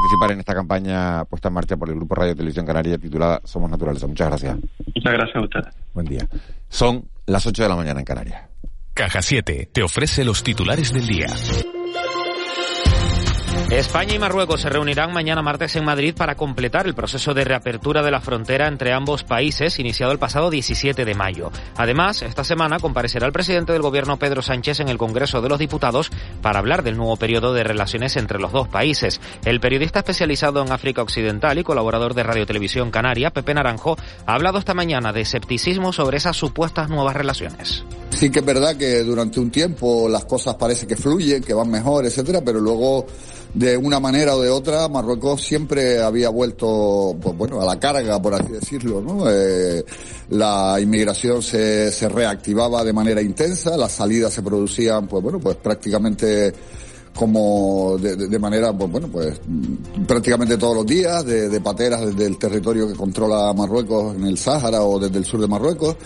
Participar en esta campaña puesta en marcha por el Grupo Radio Televisión Canaria titulada Somos Naturaleza. Muchas gracias. Muchas gracias a ustedes. Buen día. Son las 8 de la mañana en Canarias. Caja 7 te ofrece los titulares del día. España y Marruecos se reunirán mañana martes en Madrid para completar el proceso de reapertura de la frontera entre ambos países, iniciado el pasado 17 de mayo. Además, esta semana comparecerá el presidente del gobierno Pedro Sánchez en el Congreso de los Diputados para hablar del nuevo periodo de relaciones entre los dos países. El periodista especializado en África Occidental y colaborador de Radio Televisión Canaria, Pepe Naranjo, ha hablado esta mañana de escepticismo sobre esas supuestas nuevas relaciones. Sí que es verdad que durante un tiempo las cosas parece que fluyen, que van mejor, etcétera, pero luego de una manera o de otra, Marruecos siempre había vuelto, pues bueno, a la carga, por así decirlo, ¿no? Eh, la inmigración se, se reactivaba de manera intensa, las salidas se producían, pues bueno, pues prácticamente como de, manera, pues bueno, pues prácticamente todos los días, de, de pateras desde el territorio que controla Marruecos en el Sáhara o desde el sur de Marruecos.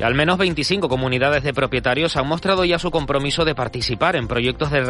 Al menos 25 comunidades de propietarios han mostrado ya su compromiso de participar en proyectos de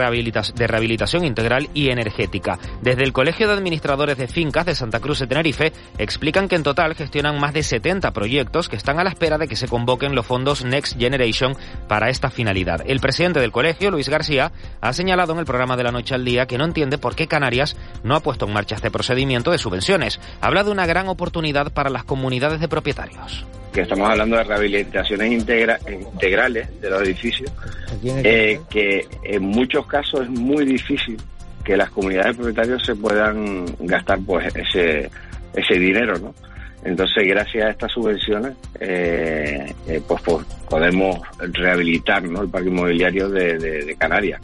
rehabilitación integral y energética. Desde el Colegio de Administradores de Fincas de Santa Cruz de Tenerife explican que en total gestionan más de 70 proyectos que están a la espera de que se convoquen los fondos Next Generation para esta finalidad. El presidente del colegio, Luis García, ha señalado en el programa de la noche al día que no entiende por qué Canarias no ha puesto en marcha este procedimiento de subvenciones. Habla de una gran oportunidad para las comunidades de propietarios que estamos hablando de rehabilitaciones integra integrales de los edificios, eh, que en muchos casos es muy difícil que las comunidades de propietarios se puedan gastar pues ese, ese dinero, ¿no? Entonces, gracias a estas subvenciones, eh, eh, pues, pues, podemos rehabilitar ¿no? el parque inmobiliario de, de, de Canarias.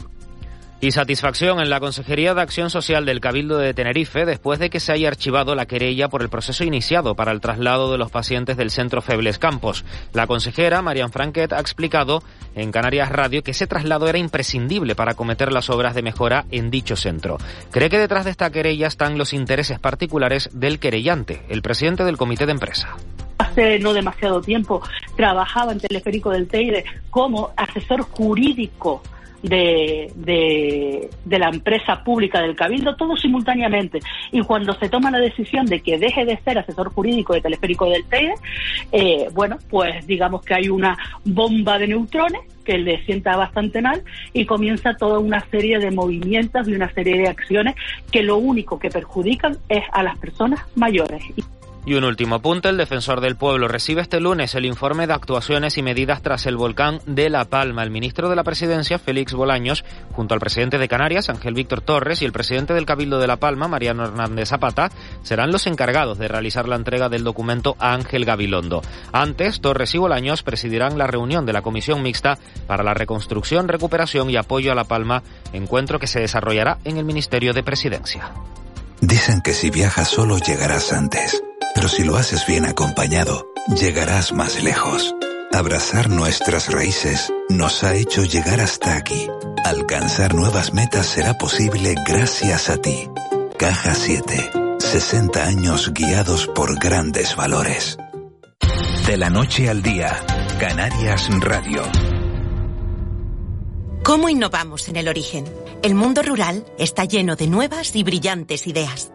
Y satisfacción en la Consejería de Acción Social del Cabildo de Tenerife después de que se haya archivado la querella por el proceso iniciado para el traslado de los pacientes del centro Febles Campos. La consejera, Marian Franquet, ha explicado en Canarias Radio que ese traslado era imprescindible para acometer las obras de mejora en dicho centro. Cree que detrás de esta querella están los intereses particulares del querellante, el presidente del comité de empresa hace no demasiado tiempo trabajaba en Teleférico del Teide como asesor jurídico de, de, de, la empresa pública del Cabildo, todo simultáneamente. Y cuando se toma la decisión de que deje de ser asesor jurídico de Teleférico del Teide, eh, bueno, pues digamos que hay una bomba de neutrones que le sienta bastante mal y comienza toda una serie de movimientos y una serie de acciones que lo único que perjudican es a las personas mayores. Y un último apunte, el defensor del pueblo recibe este lunes el informe de actuaciones y medidas tras el volcán de La Palma. El ministro de la Presidencia, Félix Bolaños, junto al presidente de Canarias, Ángel Víctor Torres, y el presidente del Cabildo de La Palma, Mariano Hernández Zapata, serán los encargados de realizar la entrega del documento a Ángel Gabilondo. Antes, Torres y Bolaños presidirán la reunión de la Comisión Mixta para la Reconstrucción, Recuperación y Apoyo a La Palma, encuentro que se desarrollará en el Ministerio de Presidencia. Dicen que si viajas solo llegarás antes. Pero si lo haces bien acompañado, llegarás más lejos. Abrazar nuestras raíces nos ha hecho llegar hasta aquí. Alcanzar nuevas metas será posible gracias a ti. Caja 7. 60 años guiados por grandes valores. De la noche al día, Canarias Radio. ¿Cómo innovamos en el origen? El mundo rural está lleno de nuevas y brillantes ideas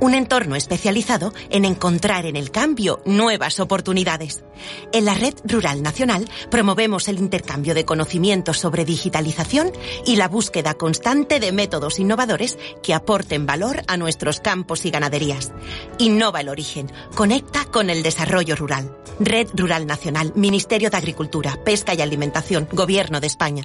un entorno especializado en encontrar en el cambio nuevas oportunidades. En la Red Rural Nacional promovemos el intercambio de conocimientos sobre digitalización y la búsqueda constante de métodos innovadores que aporten valor a nuestros campos y ganaderías. Innova el origen, conecta con el desarrollo rural. Red Rural Nacional, Ministerio de Agricultura, Pesca y Alimentación, Gobierno de España.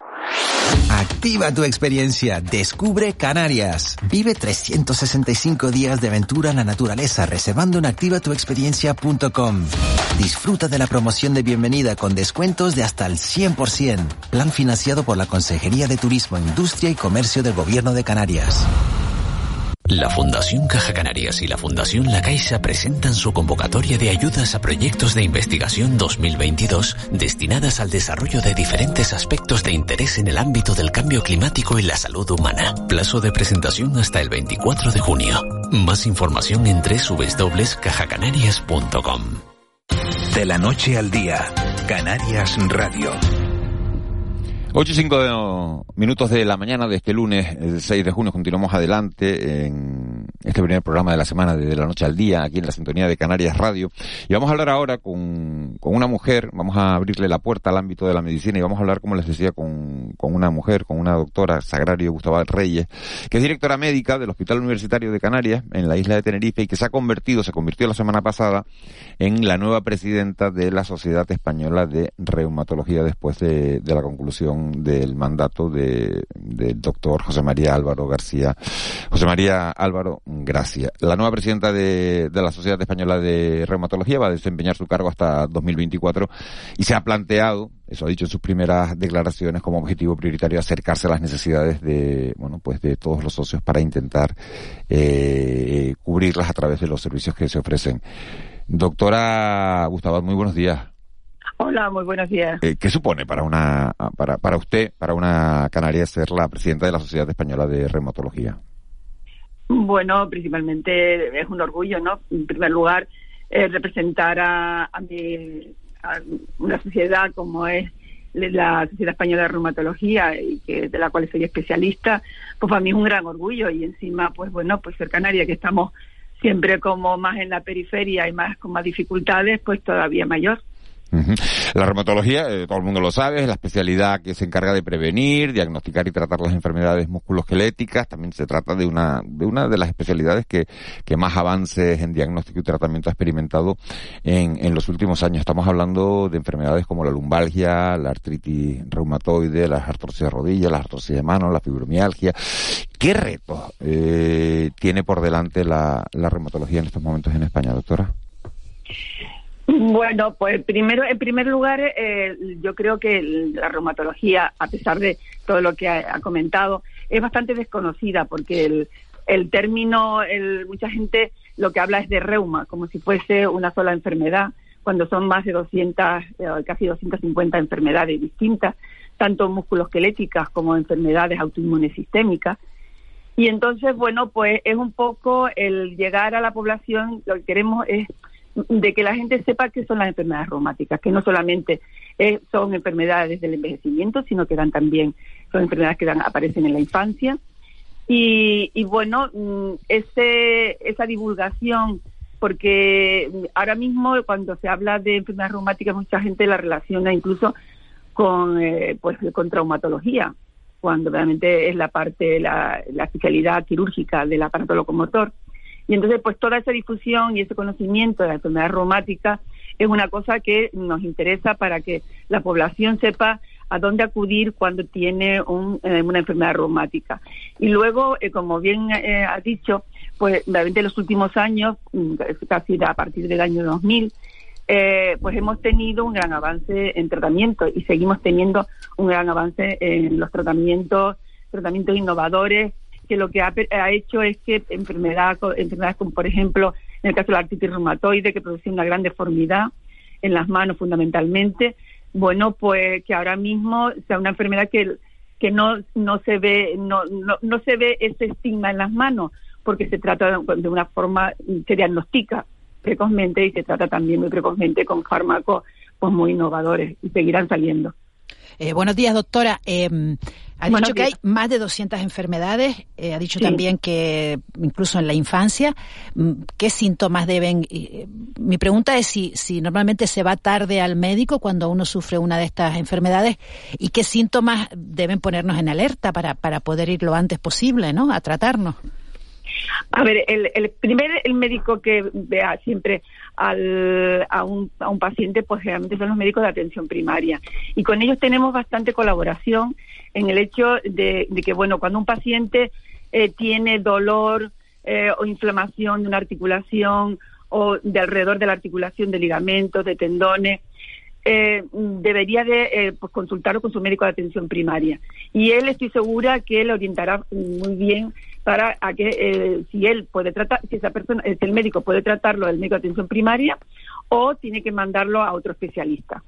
Activa tu experiencia, descubre Canarias. Vive 365 días de aventura en la naturaleza reservando en activatuexperiencia.com. Disfruta de la promoción de bienvenida con descuentos de hasta el 100%. Plan financiado por la Consejería de Turismo, Industria y Comercio del Gobierno de Canarias. La Fundación Caja Canarias y la Fundación La Caixa presentan su convocatoria de ayudas a proyectos de investigación 2022 destinadas al desarrollo de diferentes aspectos de interés en el ámbito del cambio climático y la salud humana. Plazo de presentación hasta el 24 de junio. Más información en www.cajacanarias.com. De la noche al día, Canarias Radio. 8 y 5 minutos de la mañana de este lunes, el 6 de junio, continuamos adelante en este primer programa de la semana de la noche al día, aquí en la sintonía de Canarias Radio. Y vamos a hablar ahora con, con una mujer, vamos a abrirle la puerta al ámbito de la medicina y vamos a hablar, como les decía, con, con una mujer, con una doctora, Sagrario Gustavo Reyes, que es directora médica del Hospital Universitario de Canarias, en la isla de Tenerife, y que se ha convertido, se convirtió la semana pasada, en la nueva presidenta de la Sociedad Española de Reumatología después de, de la conclusión del mandato de, del doctor José María Álvaro García. José María Álvaro Gracia. La nueva presidenta de, de la Sociedad Española de Reumatología va a desempeñar su cargo hasta 2024 y se ha planteado eso ha dicho en sus primeras declaraciones como objetivo prioritario acercarse a las necesidades de bueno pues de todos los socios para intentar eh, cubrirlas a través de los servicios que se ofrecen doctora Gustavo muy buenos días Hola, muy buenos días. Eh, ¿Qué supone para una para, para usted, para una canaria, ser la presidenta de la Sociedad Española de Reumatología? Bueno, principalmente es un orgullo, ¿no? En primer lugar, eh, representar a, a, mi, a, una sociedad como es la Sociedad Española de Reumatología y que de la cual soy especialista, pues para mí es un gran orgullo y encima, pues bueno, pues ser canaria que estamos siempre como más en la periferia y más con más dificultades, pues todavía mayor. La reumatología, eh, todo el mundo lo sabe, es la especialidad que se encarga de prevenir, diagnosticar y tratar las enfermedades musculoesqueléticas. También se trata de una de una de las especialidades que, más avances en diagnóstico y tratamiento ha experimentado en, en los últimos años. Estamos hablando de enfermedades como la lumbalgia, la artritis reumatoide, las artrosis de rodilla, las artrosis de mano, la fibromialgia. ¿Qué retos eh, tiene por delante la, la reumatología en estos momentos en España, doctora? Bueno, pues primero, en primer lugar, eh, yo creo que la reumatología, a pesar de todo lo que ha, comentado, es bastante desconocida porque el, el término, el, mucha gente lo que habla es de reuma, como si fuese una sola enfermedad, cuando son más de 200, eh, casi 250 enfermedades distintas, tanto musculoesqueléticas como enfermedades autoinmunes sistémicas. Y entonces, bueno, pues es un poco el llegar a la población, lo que queremos es de que la gente sepa qué son las enfermedades reumáticas, que no solamente eh, son enfermedades del envejecimiento, sino que dan también, son enfermedades que dan, aparecen en la infancia. Y, y bueno, mm, ese, esa divulgación, porque ahora mismo cuando se habla de enfermedades reumáticas, mucha gente la relaciona incluso con, eh, pues, con traumatología, cuando realmente es la parte, la, la especialidad quirúrgica del aparato locomotor. Y entonces, pues toda esa difusión y ese conocimiento de la enfermedad reumática es una cosa que nos interesa para que la población sepa a dónde acudir cuando tiene eh, una enfermedad reumática. Y luego, eh, como bien eh, ha dicho, pues realmente en los últimos años, mm, casi a partir del año 2000, pues hemos tenido un gran avance en tratamiento y seguimos teniendo un gran avance en los tratamientos, tratamientos innovadores que lo que ha, hecho es que enfermedad, enfermedades como por ejemplo en el caso de la artritis reumatoide que produce una gran deformidad en las manos fundamentalmente, bueno pues que ahora mismo sea una enfermedad que que no no se ve no, no, no se ve ese estigma en las manos porque se trata de, una forma se diagnostica precozmente y se trata también muy precozmente con fármacos pues muy innovadores y seguirán saliendo. Eh, buenos días, doctora. Eh, ha dicho que hay más de 200 enfermedades. Eh, ha dicho también que incluso en la infancia, mm, ¿qué síntomas deben? mi pregunta es si, si normalmente se va tarde al médico cuando uno sufre una de estas enfermedades y qué síntomas deben ponernos en alerta para, para poder ir lo antes posible, ¿no? A tratarnos. A ver, el, el primer el médico que vea siempre al, a, un, a un paciente, pues generalmente son los médicos de atención primaria. Y con ellos tenemos bastante colaboración en el hecho de, que, bueno, cuando un paciente eh, tiene dolor eh, o inflamación de una articulación o de alrededor de la articulación de ligamentos, de tendones, eh, debería de eh, pues consultarlo con su médico de atención primaria. Y él estoy segura que le orientará muy bien para a que eh, si él puede tratar, si esa persona, si el médico puede tratarlo el médico de atención primaria o tiene que mandarlo a otro especialista.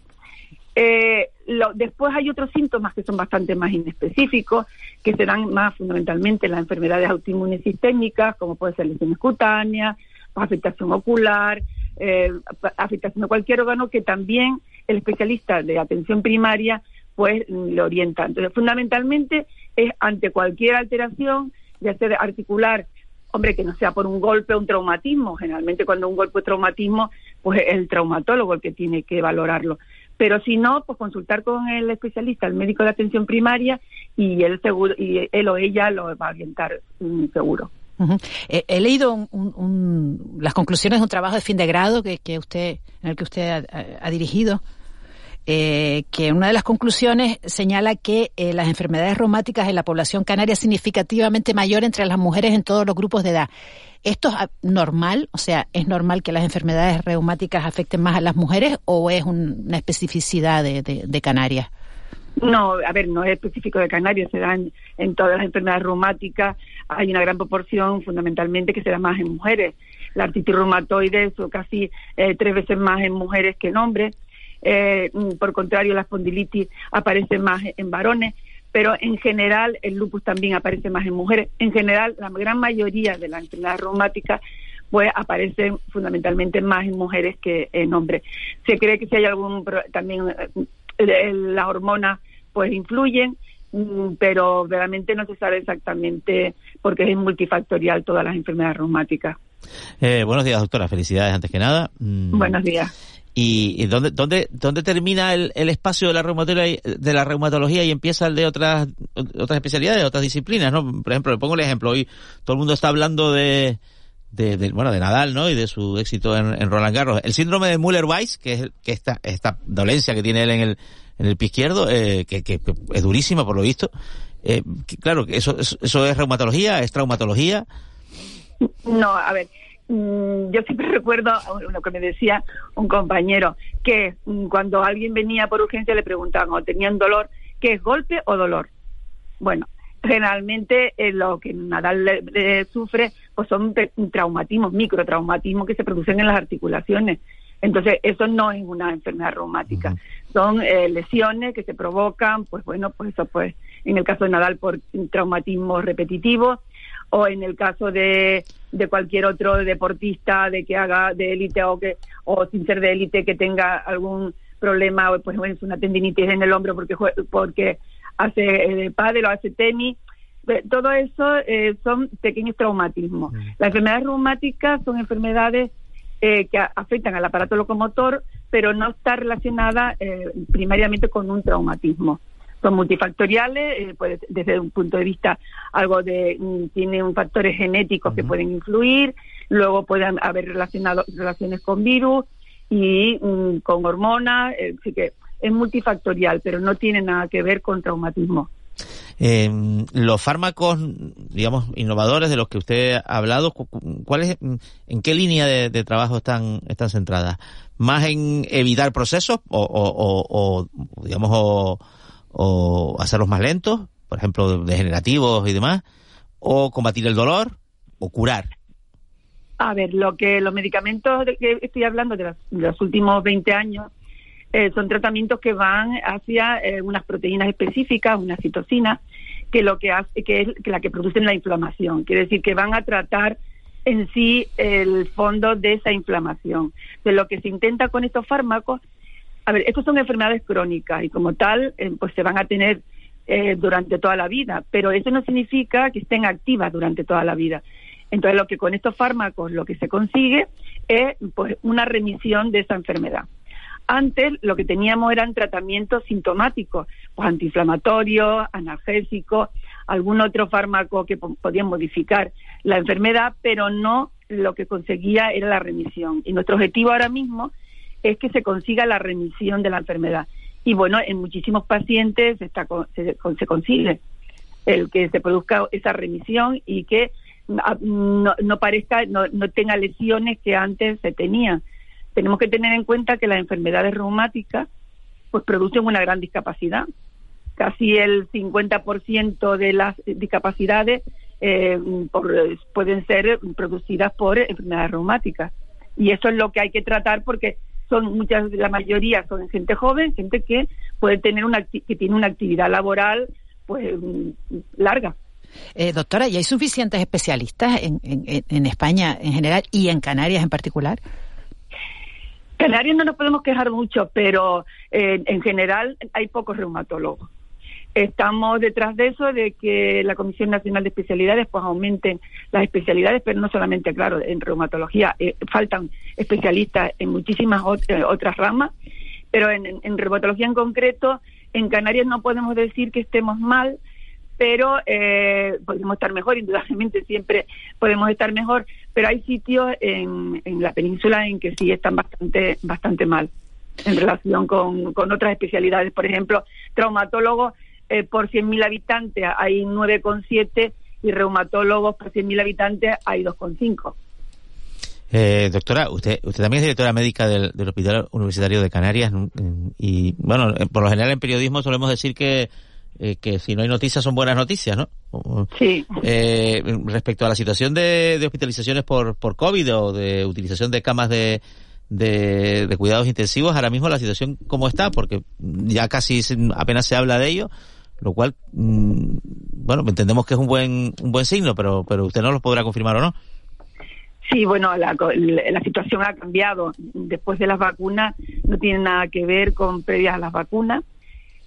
Eh, después hay otros síntomas que son bastante más inespecíficos, que se dan más fundamentalmente en las enfermedades autoinmunes sistémicas, como puede ser lesiones cutáneas, afectación ocular, eh, afectación de cualquier órgano, que también el especialista de atención primaria pues le orienta. Entonces, fundamentalmente es ante cualquier alteración de articular, hombre, que no sea por un golpe o un traumatismo. Generalmente cuando un golpe o traumatismo, pues es el traumatólogo el que tiene que valorarlo. Pero si no, pues consultar con el especialista, el médico de atención primaria, y él seguro, y él o ella lo va a orientar mm, seguro. he, leído las conclusiones de un trabajo de fin de grado que, que usted, en el que usted ha dirigido eh, que una de las conclusiones señala que eh, las enfermedades reumáticas en la población canaria es significativamente mayor entre las mujeres en todos los grupos de edad. ¿Esto es normal? O sea, ¿es normal que las enfermedades reumáticas afecten más a las mujeres o es una especificidad de, Canarias? No, a ver, no es específico de Canarias, se dan en todas las enfermedades reumáticas. Hay una gran proporción, fundamentalmente, que se da más en mujeres. La artritis reumatoide es casi eh, tres veces más en mujeres que en hombres. Eh, por contrario, la espondilitis aparece más en varones, pero en general el lupus también aparece más en mujeres. En general, la gran mayoría de las enfermedades reumáticas pues aparecen fundamentalmente más en mujeres que en hombres. Se cree que si hay algún también eh, las hormonas pues influyen, mm, pero realmente no se sabe exactamente porque es multifactorial todas las enfermedades reumáticas. Eh, buenos días, doctora. Felicidades antes que nada. Mm. Buenos días. ¿Y, dónde, dónde, dónde termina el, el, espacio de la, reumatología, de la reumatología y empieza el de otras, otras especialidades, otras disciplinas? ¿no? Por ejemplo, le pongo el ejemplo, hoy todo el mundo está hablando de, de, bueno, de Nadal, ¿no? Y de su éxito en, Roland Garros. El síndrome de Müller-Weiss, que es que esta, esta dolencia que tiene él en el, en el pie izquierdo, eh, que, que, es durísima por lo visto. Eh, claro, eso, eso es reumatología, es traumatología. No, a ver, yo siempre recuerdo lo que me decía un compañero, que mm, cuando alguien venía por urgencia le preguntaban o tenían dolor, ¿qué es golpe o dolor? Bueno, generalmente eh, lo que Nadal le, sufre pues son traumatismos, microtraumatismos que se producen en las articulaciones. Entonces, eso no es una enfermedad reumática. Son eh, lesiones que se provocan, pues bueno, pues eso pues en el caso de Nadal por traumatismo repetitivo o en el caso de, de cualquier otro deportista de que haga de élite o que o sin ser de élite que tenga algún problema pues bueno, es una tendinitis en el hombro porque porque hace eh, pádel o hace tenis. Eh, todo eso eh, son pequeños traumatismos. Mm. las enfermedades reumáticas son enfermedades eh, que afectan al aparato locomotor pero no está relacionada primariamente con un traumatismo son multifactoriales, eh, pues, desde un punto de vista algo de, mm, tiene un factores genéticos que pueden influir, luego pueden haber relacionado, relaciones con virus y mm, con hormonas, eh, así que es multifactorial, pero no tiene nada que ver con traumatismo. Eh, los fármacos, digamos, innovadores de los que usted ha hablado, ¿cuáles, ¿en qué línea de, trabajo están, están centradas? ¿Más en evitar procesos o, o, o digamos, o, o hacerlos más lentos, por ejemplo, degenerativos y demás, o combatir el dolor o curar. A ver, lo que los medicamentos de que estoy hablando de los, últimos 20 años eh, son tratamientos que van hacia eh, unas proteínas específicas, una citocina, que lo que hace que es la que producen la inflamación. Quiere decir que van a tratar en sí el fondo de esa inflamación. De lo que se intenta con estos fármacos A ver, estas son enfermedades crónicas y como tal, eh, pues se van a tener eh, durante toda la vida, pero eso no significa que estén activas durante toda la vida. Entonces, lo que con estos fármacos lo que se consigue es pues una remisión de esa enfermedad. Antes lo que teníamos eran tratamientos sintomáticos, pues antiinflamatorios, analgésicos, algún otro fármaco que podía modificar la enfermedad, pero no lo que conseguía era la remisión. Y nuestro objetivo ahora mismo es que se consiga la remisión de la enfermedad. Y bueno, en muchísimos pacientes está, se, se consigue el que se produzca esa remisión y que ah, no, no parezca, no, no tenga lesiones que antes se tenían. Tenemos que tener en cuenta que las enfermedades reumáticas pues producen una gran discapacidad. Casi el 50% de las discapacidades eh, pueden ser producidas por enfermedades reumáticas. Y eso es lo que hay que tratar porque son muchas, la mayoría son gente joven, gente que puede tener una que tiene una actividad laboral pues larga. Eh, doctora, ¿y hay suficientes especialistas en, en, España en general y en Canarias en particular? Canarias no nos podemos quejar mucho, pero eh, en general hay pocos reumatólogos. Estamos detrás de eso, de que la Comisión Nacional de Especialidades pues aumenten las especialidades, pero no solamente, claro, en reumatología. Eh, faltan especialistas en muchísimas eh, otras ramas, pero en, reumatología en concreto, en Canarias no podemos decir que estemos mal, pero eh, podemos estar mejor, indudablemente siempre podemos estar mejor, pero hay sitios en, en la península en que sí están bastante, bastante mal en relación con, con otras especialidades. Por ejemplo, traumatólogos eh, por 100.000 habitantes hay 9,7 y reumatólogos por 100.000 habitantes hay 2,5. Eh, doctora, usted, usted también es directora médica del, Hospital Universitario de Canarias y, bueno, por lo general en periodismo solemos decir que, eh, que si no hay noticias son buenas noticias, ¿no? Sí. Eh, respecto a la situación de, de, hospitalizaciones por, por COVID o de utilización de camas de, de, de, cuidados intensivos, ahora mismo la situación cómo está, porque ya casi apenas se habla de ello, lo cual, mm, bueno, entendemos que es un buen, un buen signo, pero, pero usted no lo podrá confirmar o no. Sí, bueno, la, la situación ha cambiado. Después de las vacunas no tiene nada que ver con previas a las vacunas,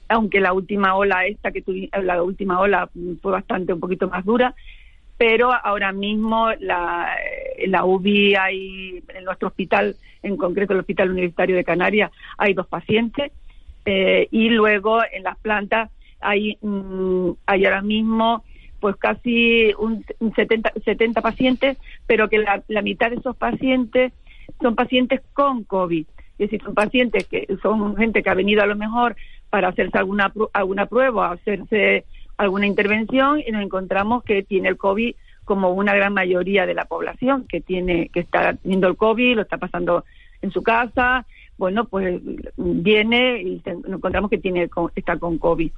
aunque la última ola esta que la última ola fue bastante un poquito más dura, pero ahora mismo la, la UBI hay en nuestro hospital, en concreto el Hospital Universitario de Canarias, hay dos pacientes eh, y luego en las plantas hay, mm, hay ahora mismo pues casi un, 70, 70 pacientes, pero que la, la mitad de esos pacientes son pacientes con COVID. Es decir, son pacientes que son gente que ha venido a lo mejor para hacerse alguna, alguna prueba, hacerse alguna intervención y nos encontramos que tiene el COVID como una gran mayoría de la población que tiene que está teniendo el COVID, lo está pasando en su casa, bueno, pues viene y nos encontramos que tiene está con COVID.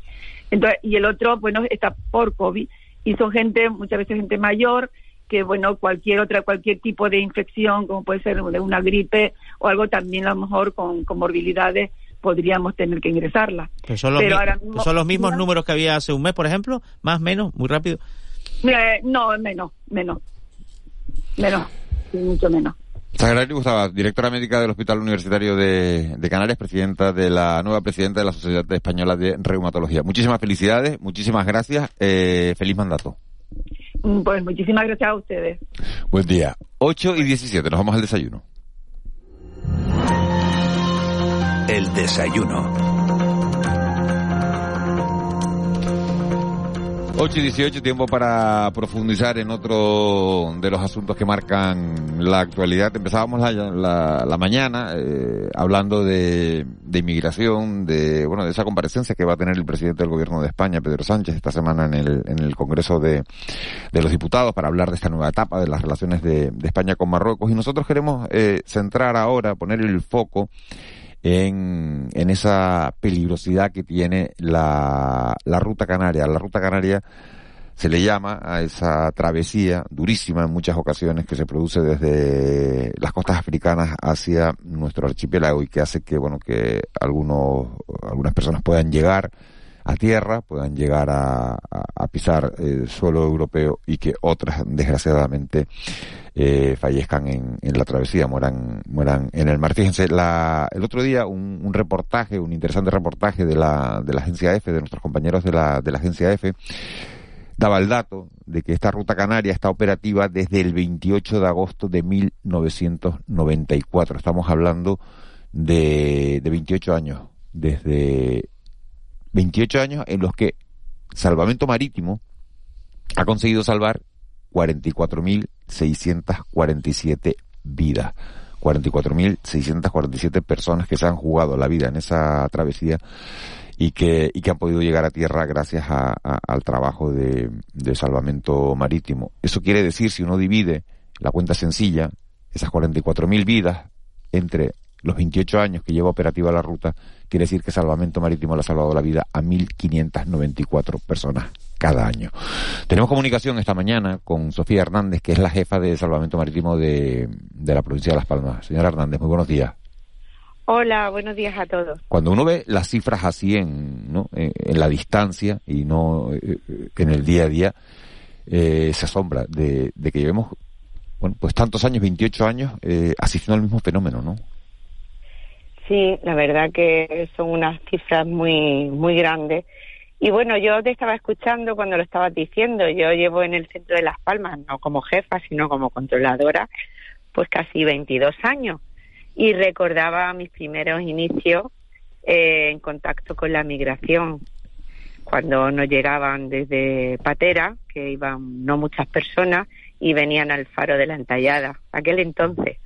Entonces, y el otro, bueno, está por COVID y son gente, muchas veces gente mayor, que bueno, cualquier otra, cualquier tipo de infección, como puede ser de una gripe o algo también a lo mejor con comorbilidades, podríamos tener que ingresarla. Pero son los, son los mismos números que había hace un mes, por ejemplo, más, menos, muy rápido. Eh, no, menos, menos, menos, mucho menos. Sagrario Gustavo, directora médica del Hospital Universitario de, Canarias, presidenta de la nueva presidenta de la Sociedad Española de Reumatología. Muchísimas felicidades, muchísimas gracias, eh, feliz mandato. Mm, pues muchísimas gracias a ustedes. Buen día. 8 y 17, nos vamos al desayuno. El desayuno. 8 y 18, tiempo para profundizar en otro de los asuntos que marcan la actualidad. Empezábamos la, la, mañana eh, hablando de, de, inmigración, de bueno de esa comparecencia que va a tener el presidente del gobierno de España, Pedro Sánchez, esta semana en el, en el Congreso de, de los Diputados para hablar de esta nueva etapa de las relaciones de, de España con Marruecos. Y nosotros queremos eh, centrar ahora, poner el foco en, en esa peligrosidad que tiene la, la ruta canaria. La ruta canaria se le llama a esa travesía durísima en muchas ocasiones que se produce desde las costas africanas hacia nuestro archipiélago y que hace que, bueno, que algunos, algunas personas puedan llegar a tierra, puedan llegar a, pisar el suelo europeo y que otras, desgraciadamente, eh, fallezcan en, la travesía, mueran, mueran en el mar. Fíjense, el otro día un, reportaje, un interesante reportaje de la, de la agencia EFE, de nuestros compañeros de la, de la agencia EFE, daba el dato de que esta ruta canaria está operativa desde el 28 de agosto de 1994. Estamos hablando de, de 28 años, desde 28 años en los que Salvamento Marítimo ha conseguido salvar 44.647 vidas. 44.647 personas que se han jugado la vida en esa travesía y que, y que han podido llegar a tierra gracias al trabajo de, salvamento marítimo. Eso quiere decir, si uno divide la cuenta sencilla, esas 44.000 vidas entre los 28 años que lleva operativa la ruta, quiere decir que Salvamento Marítimo le ha salvado la vida a 1.594 personas cada año. Tenemos comunicación esta mañana con Sofía Hernández, que es la jefa de Salvamento Marítimo de, de la provincia de Las Palmas. Señora Hernández, muy buenos días. Hola, buenos días a todos. Cuando uno ve las cifras así en, ¿no? en, la distancia y no eh, eh, en el día a día, eh, se asombra de, que llevemos bueno, pues tantos años, 28 años, asistiendo al mismo fenómeno, ¿no? Sí, la verdad que son unas cifras muy, muy grandes. Y bueno, yo te estaba escuchando cuando lo estabas diciendo. Yo llevo en el centro de Las Palmas, no como jefa, sino como controladora, pues casi 22 años y recordaba mis primeros inicios eh, en contacto con la migración, cuando nos llegaban desde Patera, que iban no muchas personas, y venían al faro de la entallada, aquel entonces,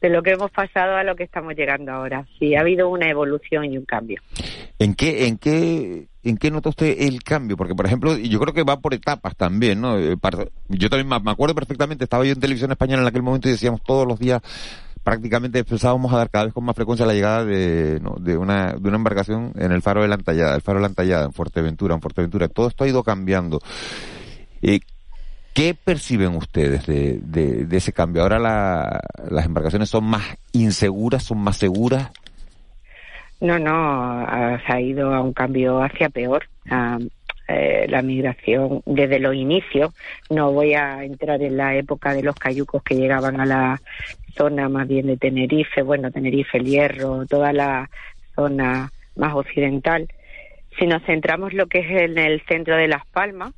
de lo que hemos pasado a lo que estamos llegando ahora. Sí, ha habido una evolución y un cambio. ¿En qué, en qué, en qué nota usted el cambio? Porque, por ejemplo, yo creo que va por etapas también, ¿no? Eh, yo también me acuerdo perfectamente, estaba yo en televisión española en aquel momento y decíamos todos los días prácticamente empezábamos a dar cada vez con más frecuencia la llegada de, de, una, de una embarcación en el faro de la Antallada, el faro de la Antallada, en Fuerteventura, en Fuerteventura. Todo esto ha ido cambiando. Eh, ¿Qué perciben ustedes de, de, ese cambio? ¿Ahora las embarcaciones son más inseguras, son más seguras? No, no, se ha ido a un cambio hacia peor. Eh, la migración desde los inicios. No voy a entrar en la época de los cayucos que llegaban a la zona más bien de Tenerife, bueno, Tenerife, El Hierro, toda la zona más occidental. Si nos centramos lo que es en el centro de Las Palmas,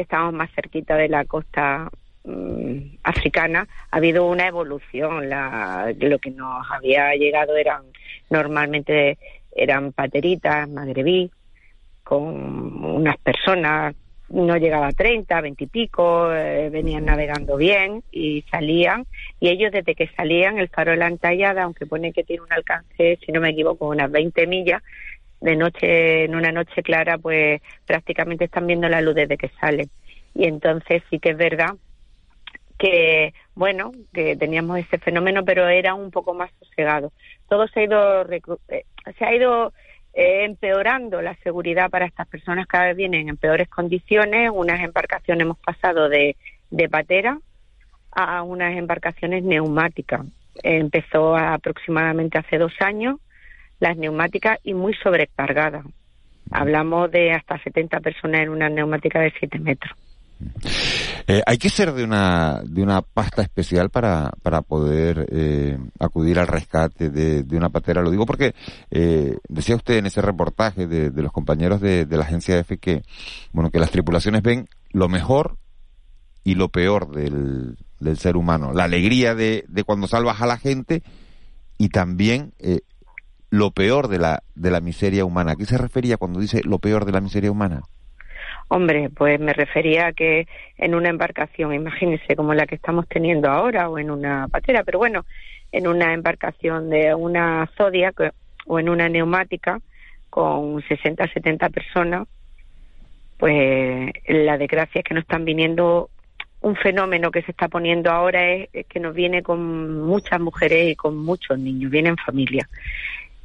que estamos más cerquita de la costa mm, africana, ha habido una evolución. La, lo que nos había llegado eran normalmente eran pateritas, magrebí, con unas personas, no llegaba a 30, 20 y pico, eh, venían navegando bien y salían. Y ellos desde que salían, el faro de la entallada, aunque pone que tiene un alcance, si no me equivoco, unas 20 millas, de noche, en una noche clara, pues prácticamente están viendo la luz desde que salen. Y entonces sí que es verdad que, bueno, que teníamos ese fenómeno, pero era un poco más sosegado. Todo se ha ido, eh, se ha ido eh, empeorando la seguridad para estas personas cada vez vienen en peores condiciones. Unas embarcaciones hemos pasado de, de patera a unas embarcaciones neumáticas. Empezó aproximadamente hace dos años las neumáticas y muy sobrecargadas. Hablamos de hasta 70 personas en una neumática de 7 metros. Eh, hay que ser de una, de una pasta especial para, para poder eh, acudir al rescate de, de, una patera. Lo digo porque eh, decía usted en ese reportaje de, de los compañeros de, de, la agencia F que, bueno, que las tripulaciones ven lo mejor y lo peor del, del ser humano. La alegría de, cuando salvas a la gente y también lo peor de la, de la miseria humana. ¿A qué se refería cuando dice lo peor de la miseria humana? Hombre, pues me refería a que en una embarcación, imagínese como la que estamos teniendo ahora, o en una patera, pero bueno, en una embarcación de una Zodiac o en una neumática con 60, 70 personas, pues la desgracia es que nos están viniendo un fenómeno que se está poniendo ahora es, que nos viene con muchas mujeres y con muchos niños, vienen familias.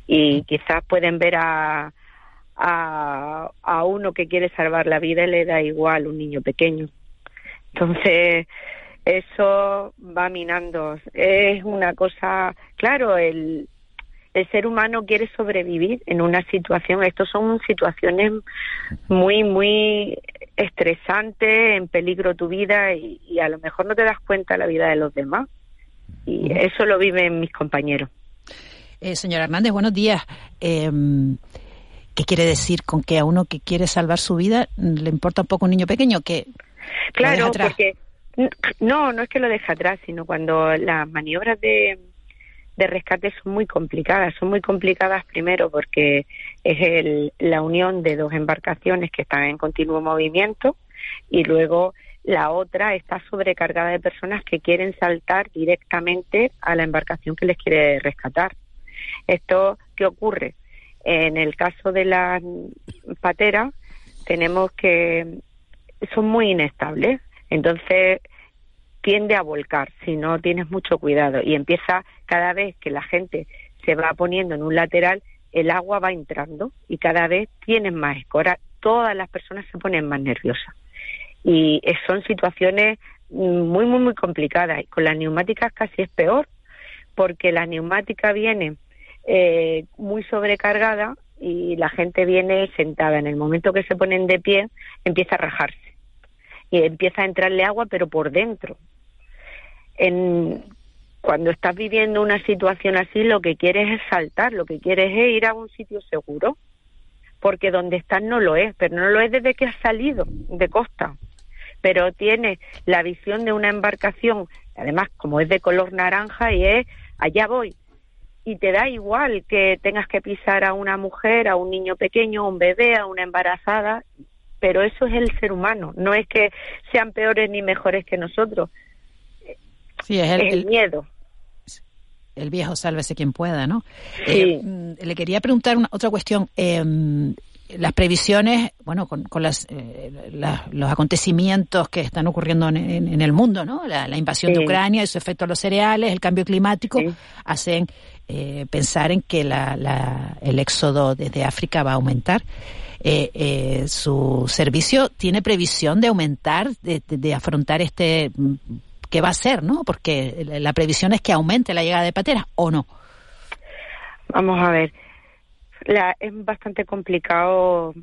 Y quizás pueden ver a, a, a uno que quiere salvar la vida le da igual un niño pequeño. Entonces, eso va minando. Es una cosa, claro, el, el ser humano quiere sobrevivir en una situación. Estos son situaciones muy, muy estresantes, en peligro tu vida y, a lo mejor no te das cuenta la vida de los demás. Y eso lo viven mis compañeros. Eh, señora Hernández, buenos días. Eh, ¿Qué quiere decir con que a uno que quiere salvar su vida le importa un poco un niño pequeño que claro porque no no es que lo deje atrás sino cuando las maniobras de de rescate son muy complicadas. Son muy complicadas primero porque es el, la unión de dos embarcaciones que están en continuo movimiento y luego la otra está sobrecargada de personas que quieren saltar directamente a la embarcación que les quiere rescatar. Esto, ¿qué ocurre? En el caso de las pateras, tenemos que son muy inestables. Entonces, tiende a volcar si no tienes mucho cuidado y empieza cada vez que la gente se va poniendo en un lateral, el agua va entrando y cada vez tienes más escora, todas las personas se ponen más nerviosas. Y son situaciones muy, muy, muy complicadas. Y con las neumáticas casi es peor, porque la neumática viene eh, muy sobrecargada y la gente viene sentada. En el momento que se ponen de pie, empieza a rajarse y empieza a entrarle agua, pero por dentro en, cuando estás viviendo una situación así, lo que quieres es saltar, lo que quieres es ir a un sitio seguro, porque donde estás no lo es, pero no lo es desde que has salido de costa. Pero tienes la visión de una embarcación, además como es de color naranja y es, allá voy. Y te da igual que tengas que pisar a una mujer, a un niño pequeño, a un bebé, a una embarazada, pero eso es el ser humano, no es que sean peores ni mejores que nosotros, Sí, es el, miedo. El viejo sálvese quien pueda, ¿no? Eh, mm, le quería preguntar una, otra cuestión. Em, las previsiones, bueno, con, las, eh, los acontecimientos que están ocurriendo en, el mundo, ¿no? La, invasión de Ucrania y su efecto a los cereales, el cambio climático, hacen eh, pensar en que la, el éxodo desde África va a aumentar. su servicio tiene previsión de aumentar, de, de afrontar este que va a ser, ¿no? Porque la previsión es que aumente la llegada de pateras, ¿o no? Vamos a ver. La, es bastante complicado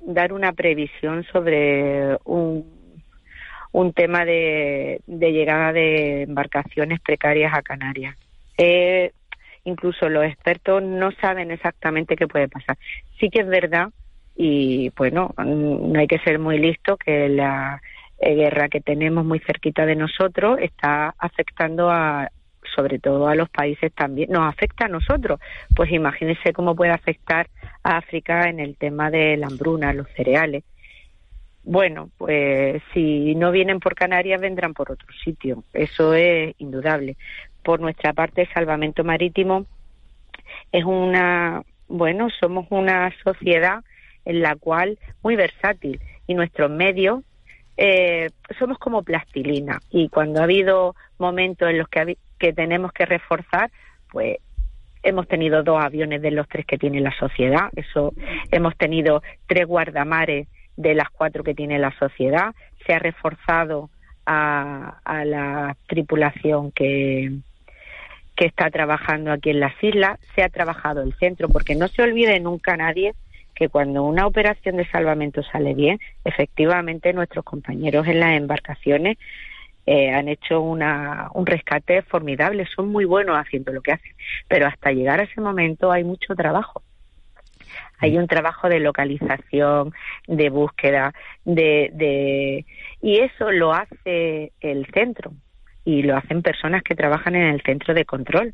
dar una previsión sobre un, un tema de, de llegada de embarcaciones precarias a Canarias. Eh, incluso los expertos no saben exactamente qué puede pasar. Sí que es verdad, y bueno, no hay que ser muy listo, que la, guerra que tenemos muy cerquita de nosotros está afectando a sobre todo a los países también, nos afecta a nosotros. Pues imagínense cómo puede afectar a África en el tema de la hambruna, los cereales. Bueno, pues si no vienen por Canarias, vendrán por otro sitio. Eso es indudable. Por nuestra parte, el salvamento marítimo es una, bueno, somos una sociedad en la cual muy versátil y nuestros medios eh, somos como plastilina y cuando ha habido momentos en los que, que tenemos que reforzar, pues hemos tenido dos aviones de los tres que tiene la sociedad, eso hemos tenido tres guardamares de las cuatro que tiene la sociedad, se ha reforzado a, a la tripulación que, que está trabajando aquí en las islas, se ha trabajado el centro, porque no se olvide nunca nadie que cuando una operación de salvamento sale bien, efectivamente nuestros compañeros en las embarcaciones eh, han hecho una, un rescate formidable, son muy buenos haciendo lo que hacen, pero hasta llegar a ese momento hay mucho trabajo. Hay un trabajo de localización, de búsqueda, de, de y eso lo hace el centro y lo hacen personas que trabajan en el centro de control.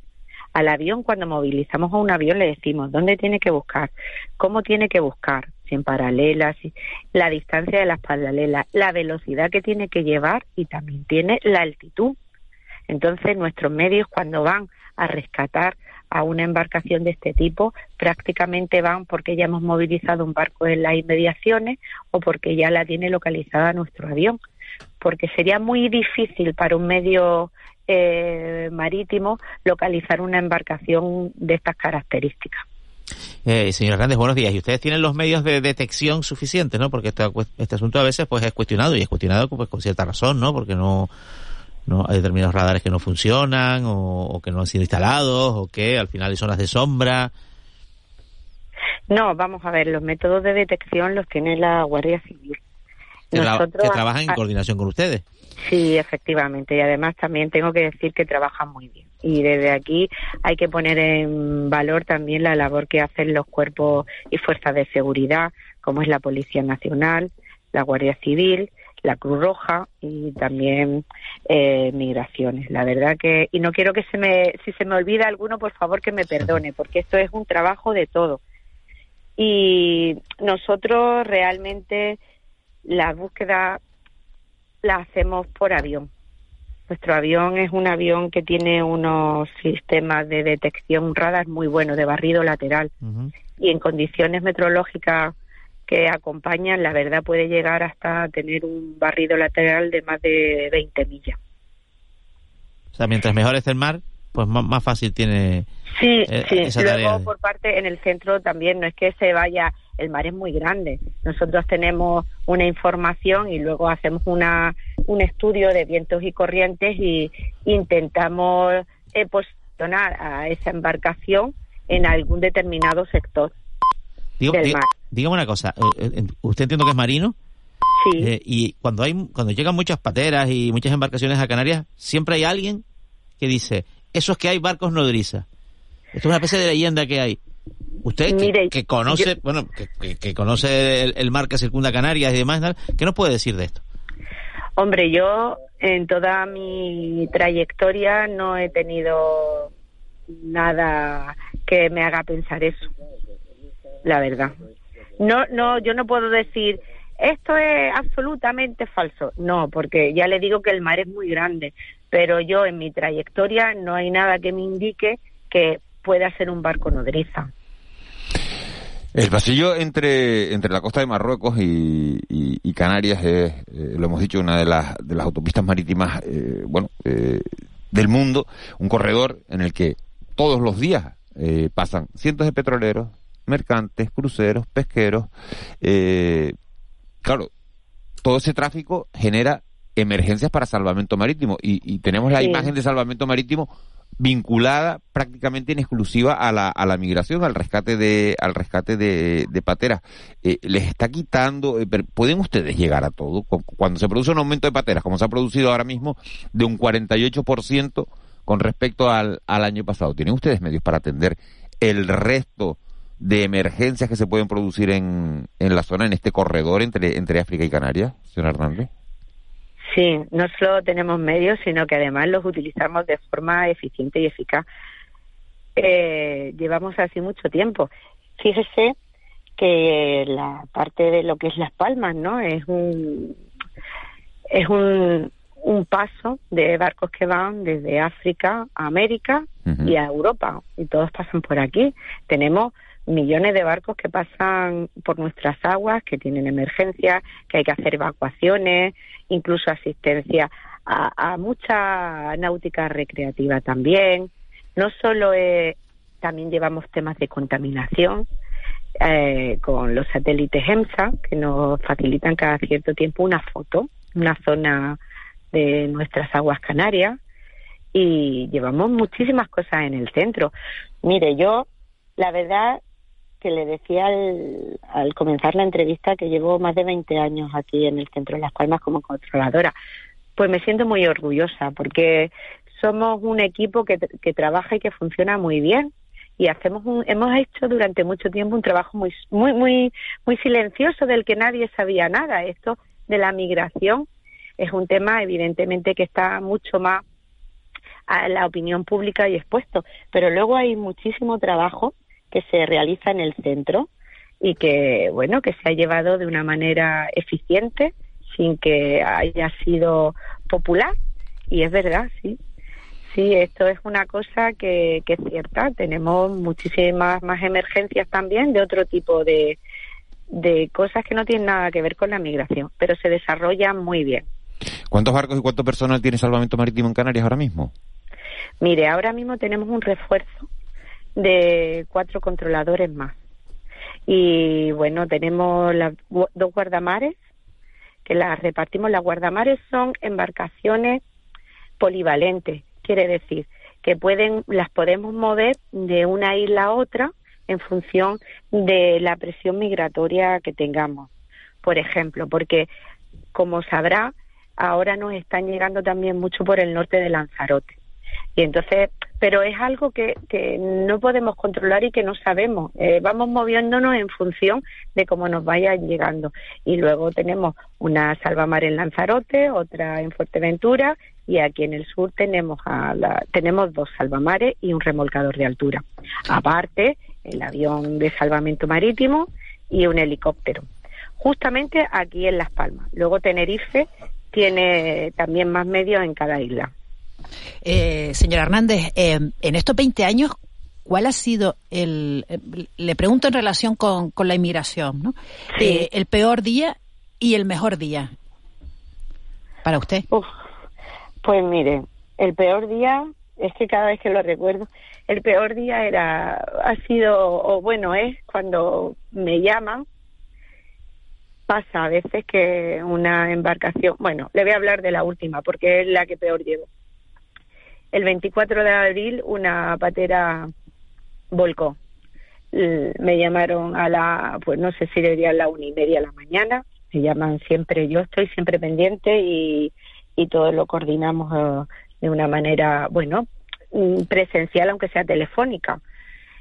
Al avión, cuando movilizamos a un avión, le decimos dónde tiene que buscar, cómo tiene que buscar, si en paralelas, la distancia de las paralelas, la velocidad que tiene que llevar y también tiene la altitud. Entonces, nuestros medios, cuando van a rescatar a una embarcación de este tipo, prácticamente van porque ya hemos movilizado un barco en las inmediaciones o porque ya la tiene localizada nuestro avión. Porque sería muy difícil para un medio eh, marítimo localizar una embarcación de estas características. Eh, señor Hernández, buenos días. ¿Y ustedes tienen los medios de detección suficientes, no? Porque este, este asunto a veces pues es cuestionado y es cuestionado pues, con cierta razón, ¿no? Porque no no hay determinados radares que no funcionan o, que no han sido instalados o que al final hay zonas de sombra. No, vamos a ver, los métodos de detección los tiene la Guardia Civil. Que, que trabajan en coordinación con ustedes. Sí, efectivamente. Y además también tengo que decir que trabajan muy bien. Y desde aquí hay que poner en valor también la labor que hacen los cuerpos y fuerzas de seguridad, como es la Policía Nacional, la Guardia Civil, la Cruz Roja y también eh, migraciones. La verdad que, y no quiero que se me, si se me olvida alguno, por favor que me perdone, porque esto es un trabajo de todo. Y nosotros realmente la búsqueda la hacemos por avión. Nuestro avión es un avión que tiene unos sistemas de detección radar muy buenos, de barrido lateral. Y en condiciones meteorológicas que acompañan, la verdad puede llegar hasta tener un barrido lateral de más de 20 millas. O sea, mientras mejor es el mar, pues más, fácil tiene sí, eh, sí. Luego, por parte, en el centro también, no es que se vaya, el mar es muy grande. Nosotros tenemos una información y luego hacemos una, un estudio de vientos y corrientes y intentamos eh, posicionar a esa embarcación en algún determinado sector. Dígame una cosa, eh, eh, ¿usted entiende que es marino? Sí. Eh, y cuando hay cuando llegan muchas pateras y muchas embarcaciones a Canarias, siempre hay alguien que dice, eso es que hay barcos nodriza. Esto es una especie de leyenda que hay. Usted que, conoce, bueno, que, conoce el, mar que circunda Canarias y demás, ¿qué nos puede decir de esto? Hombre, yo en toda mi trayectoria no he tenido nada que me haga pensar eso la verdad. No, no, yo no puedo decir esto es absolutamente falso. No, porque ya le digo que el mar es muy grande, pero yo en mi trayectoria no hay nada que me indique que pueda ser un barco nodriza. El pasillo entre, entre la costa de Marruecos y, Canarias es, eh, lo hemos dicho, una de las, de las autopistas marítimas, eh, bueno, eh, del mundo, un corredor en el que todos los días pasan cientos de petroleros, mercantes, cruceros, pesqueros. Eh, claro, todo ese tráfico genera emergencias para salvamento marítimo. Y, tenemos la imagen de salvamento marítimo vinculada prácticamente en exclusiva a la, a la migración, al rescate de, al rescate de, pateras. Eh, les está quitando, eh, ¿pueden ustedes llegar a todo? Cuando se produce un aumento de pateras, como se ha producido ahora mismo, de un 48% con respecto al, al año pasado, ¿tienen ustedes medios para atender el resto de emergencias que se pueden producir en, en la zona, en este corredor entre, entre África y Canarias, señor Hernández? Sí, no solo tenemos medios, sino que además los utilizamos de forma eficiente y eficaz. Eh, llevamos así mucho tiempo. Fíjese que la parte de lo que es Las Palmas, ¿no? Es un es un, un paso de barcos que van desde África a América y a Europa y todos pasan por aquí. Tenemos millones de barcos que pasan por nuestras aguas, que tienen emergencias, que hay que hacer evacuaciones, incluso asistencia a, mucha náutica recreativa también. No solo también llevamos temas de contaminación eh, con los satélites EMSA, que nos facilitan cada cierto tiempo una foto, una zona de nuestras aguas canarias y llevamos muchísimas cosas en el centro. Mire, yo la verdad que le decía al, comenzar la entrevista que llevo más de 20 años aquí en el Centro de Las Palmas como controladora. Pues me siento muy orgullosa porque somos un equipo que, que trabaja y que funciona muy bien y hacemos un, hemos hecho durante mucho tiempo un trabajo muy muy muy muy silencioso del que nadie sabía nada. Esto de la migración es un tema evidentemente que está mucho más a la opinión pública y expuesto, pero luego hay muchísimo trabajo que se realiza en el centro y que, bueno, que se ha llevado de una manera eficiente sin que haya sido popular. Y es verdad, sí. Sí, esto es una cosa que, que es cierta. Tenemos muchísimas más emergencias también de otro tipo de, de cosas que no tienen nada que ver con la migración, pero se desarrollan muy bien. ¿Cuántos barcos y cuánto personal tiene Salvamento Marítimo en Canarias ahora mismo? Mire, ahora mismo tenemos un refuerzo de cuatro controladores más. Y bueno, tenemos dos guardamares, que las repartimos. Las guardamares son embarcaciones polivalentes. Quiere decir que pueden, las podemos mover de una isla a otra en función de la presión migratoria que tengamos. Por ejemplo, porque como sabrá, ahora nos están llegando también mucho por el norte de Lanzarote. Y entonces, pero es algo que, que no podemos controlar y que no sabemos. Eh, vamos moviéndonos en función de cómo nos vayan llegando. Y luego tenemos una salvamar en Lanzarote, otra en Fuerteventura y aquí en el sur tenemos a la, tenemos dos salvamares y un remolcador de altura. Aparte, el avión de salvamento marítimo y un helicóptero. Justamente aquí en Las Palmas. Luego Tenerife tiene también más medios en cada isla. Eh, señor Hernández, eh, en estos 20 años, ¿cuál ha sido el, eh, le pregunto en relación con, con la inmigración, ¿no? Sí. el peor día y el mejor día para usted? pues mire, el peor día, es que cada vez que lo recuerdo, el peor día era, ha sido, o bueno, es cuando me llaman, pasa a veces que una embarcación, bueno, le voy a hablar de la última porque es la que peor llevo. El 24 de abril una patera volcó. Me llamaron a la, pues no sé si diría a la una y media de la mañana. Me llaman siempre, yo estoy siempre pendiente y, y todo lo coordinamos eh, de una manera, bueno, mm, presencial, aunque sea telefónica.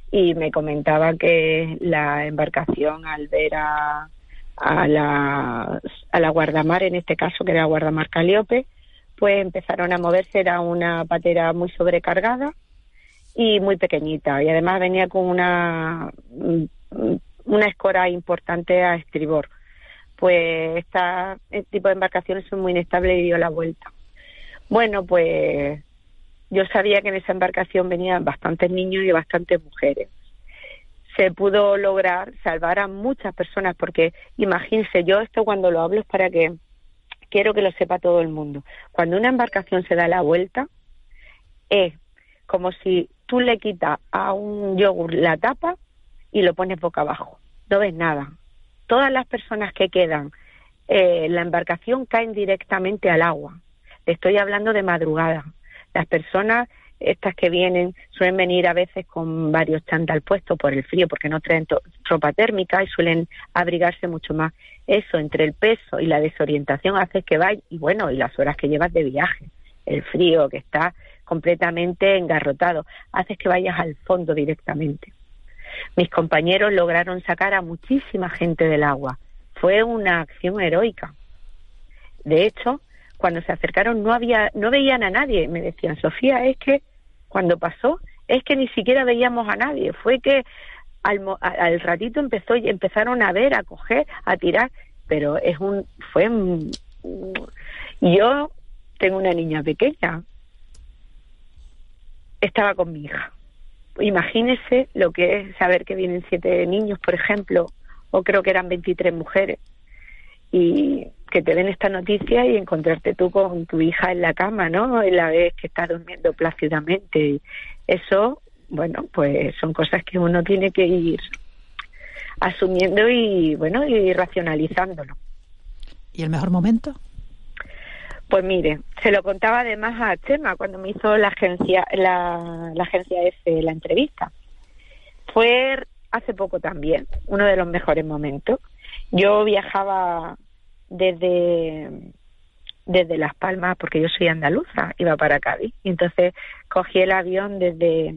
Y me comentaba que la embarcación, al ver a, a, la, a la guardamar, en este caso, que era guardamar Caliope, pues empezaron a moverse, era una patera muy sobrecargada y muy pequeñita y además venía con una una escora importante a estribor. Pues esta, este tipo de embarcaciones son muy inestables y dio la vuelta. Bueno, pues yo sabía que en esa embarcación venían bastantes niños y bastantes mujeres. Se pudo lograr salvar a muchas personas porque imagínense, yo esto cuando lo hablo es para que quiero que lo sepa todo el mundo. Cuando una embarcación se da la vuelta, es como si tú le quitas a un yogur la tapa y lo pones boca abajo. No ves nada. Todas las personas que quedan eh, la embarcación caen directamente al agua. estoy hablando de madrugada. Las personas estas que vienen suelen venir a veces con varios chantal puestos por el frío porque no traen ropa térmica y suelen abrigarse mucho más. Eso entre el peso y la desorientación hace que vaya y bueno, y las horas que llevas de viaje, el frío que está completamente engarrotado, hace que vayas al fondo directamente. Mis compañeros lograron sacar a muchísima gente del agua. Fue una acción heroica. De hecho, cuando se acercaron no había no veían a nadie, me decían, "Sofía, es que cuando pasó es que ni siquiera veíamos a nadie, fue que al, al ratito empezó empezaron a ver, a coger, a tirar, pero es un fue yo tengo una niña pequeña. Estaba con mi hija. Imagínese lo que es saber que vienen siete niños, por ejemplo, o creo que eran 23 mujeres. Y que te den esta noticia y encontrarte tú con tu hija en la cama, ¿no? Y la vez que está durmiendo plácidamente. Eso, bueno, pues son cosas que uno tiene que ir asumiendo y, bueno, y racionalizándolo. ¿Y el mejor momento? Pues mire, se lo contaba además a Chema cuando me hizo la agencia, la, la agencia F la entrevista. Fue hace poco también, uno de los mejores momentos. Yo viajaba desde desde Las Palmas, porque yo soy andaluza, iba para Cádiz. Y entonces cogí el avión desde,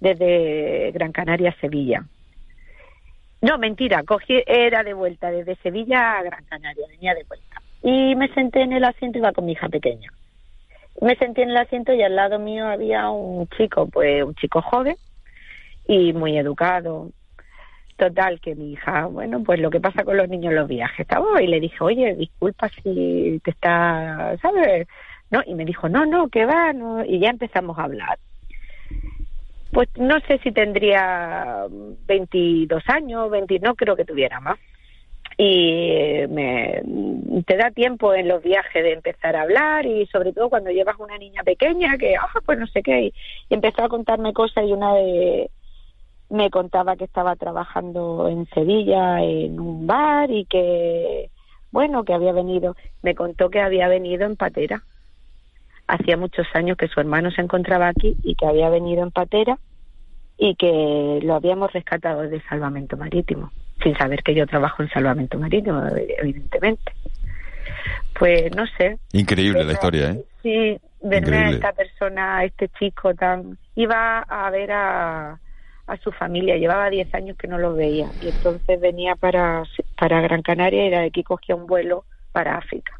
desde Gran Canaria a Sevilla. No, mentira, cogí, era de vuelta desde Sevilla a Gran Canaria, venía de vuelta. Y me senté en el asiento, iba con mi hija pequeña. Me senté en el asiento y al lado mío había un chico, pues un chico joven y muy educado, Total, que mi hija, bueno, pues lo que pasa con los niños en los viajes, estaba y le dije, oye, disculpa si te está, ¿sabes? No, y me dijo, no, no, que va, no, y ya empezamos a hablar. Pues no sé si tendría 22 años, 20, no creo que tuviera más. Y me, te da tiempo en los viajes de empezar a hablar y sobre todo cuando llevas una niña pequeña que, ah, pues no sé qué, y empezó a contarme cosas y una de, me contaba que estaba trabajando en Sevilla en un bar y que, bueno, que había venido, me contó que había venido en patera. hacía muchos años que su hermano se encontraba aquí y que había venido en patera y que lo habíamos rescatado de salvamento marítimo, sin saber que yo trabajo en salvamento marítimo, evidentemente. Pues no sé. Increíble la historia, ¿eh? Sí, verme a esta persona, a este chico tan... Iba a ver a, a su familia, llevaba 10 años que no lo veía y entonces venía para, para Gran Canaria y de aquí cogía un vuelo para África.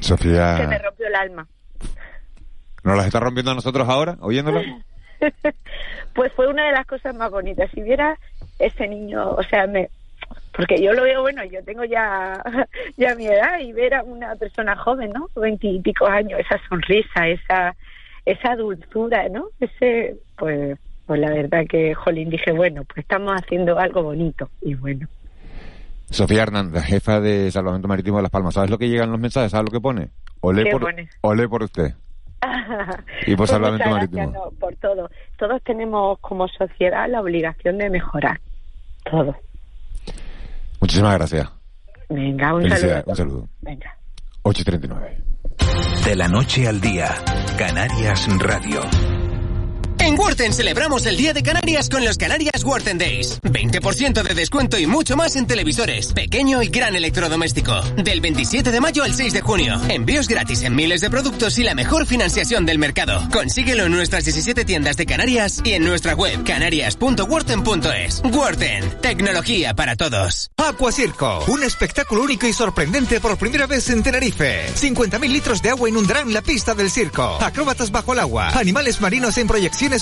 Sofía... Se me rompió el alma. ¿Nos las está rompiendo a nosotros ahora, oyéndolo? pues fue una de las cosas más bonitas. Si viera ese niño, o sea, me, porque yo lo veo, bueno, yo tengo ya, ya mi edad y ver a una persona joven, ¿no? Veintipico años, esa sonrisa, esa, esa dulzura, ¿no? Ese, pues, pues la verdad que, jolín, dije, bueno, pues estamos haciendo algo bonito y bueno. Sofía Hernández, jefa de Salvamento Marítimo de Las Palmas, ¿sabes lo que llegan los mensajes? ¿Sabes lo que pone? Olé, por, olé por usted. y por pues Salvamento Marítimo. por todo. Todos tenemos como sociedad la obligación de mejorar. Todo. Muchísimas gracias. Venga, un saludo. Un saludo. Venga. 8.39. De la noche al día, Canarias Radio. En Worten celebramos el Día de Canarias con los Canarias Worten Days. 20% de descuento y mucho más en televisores, pequeño y gran electrodoméstico. Del 27 de mayo al 6 de junio. Envíos gratis en miles de productos y la mejor financiación del mercado. Consíguelo en nuestras 17 tiendas de Canarias y en nuestra web canarias.worten.es. Worten, tecnología para todos. Aqua Circo, un espectáculo único y sorprendente por primera vez en Tenerife. 50.000 litros de agua inundarán la pista del circo. Acróbatas bajo el agua, animales marinos en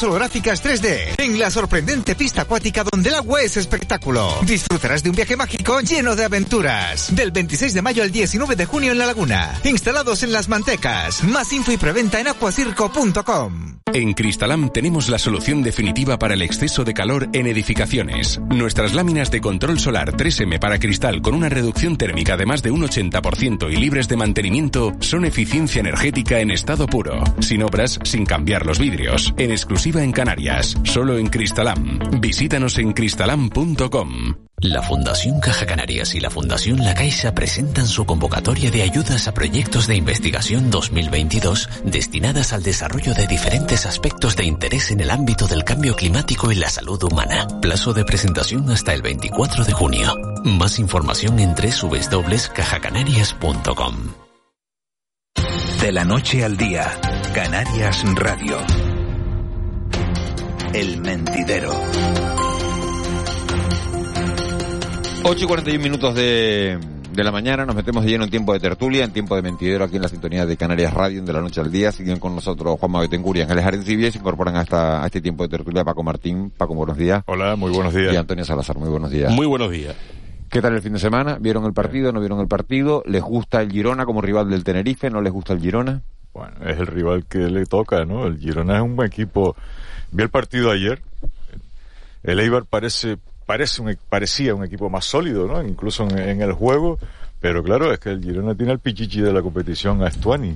holográficas 3D en la sorprendente pista acuática donde el agua es espectáculo. Disfrutarás de un viaje mágico lleno de aventuras. Del 26 de mayo al 19 de junio en La Laguna. Instalados en Las Mantecas. Más info y preventa en acuacirco.com. En Cristalam tenemos la solución definitiva para el exceso de calor en edificaciones. Nuestras láminas de control solar 3M para cristal con una reducción térmica de más de un 80% y libres de mantenimiento son eficiencia energética en estado puro. Sin obras, sin cambiar los vidrios. En exclusiva en Canarias, solo en Cristalam. Visítanos en cristalam.com. La Fundación Caja Canarias y la Fundación La Caixa presentan su convocatoria de ayudas a proyectos de investigación 2022 destinadas al desarrollo de diferentes aspectos de interés en el ámbito del cambio climático y la salud humana. Plazo de presentación hasta el 24 de junio. Más información en www.cajacanarias.com. De la noche al día, Canarias Radio. El mentidero. 8 y 41 minutos de, de la mañana, nos metemos de lleno en tiempo de tertulia, en tiempo de mentidero aquí en la sintonía de Canarias Radio, de la noche al día. Siguen con nosotros Juan Mabetencur y Ángeles Arencibia y se incorporan a, esta, a este tiempo de tertulia Paco Martín. Paco, buenos días. Hola, muy buenos días. Y Antonio Salazar, muy buenos días. Muy buenos días. ¿Qué tal el fin de semana? ¿Vieron el partido? ¿No vieron el partido? ¿Les gusta el Girona como rival del Tenerife? ¿No les gusta el Girona? Bueno, es el rival que le toca, ¿no? El Girona es un buen equipo. Vi el partido ayer. El Eibar parece parece un, parecía un equipo más sólido, ¿no? Incluso en, el juego, pero claro, es que el Girona tiene el pichichi de la competición a Estuani.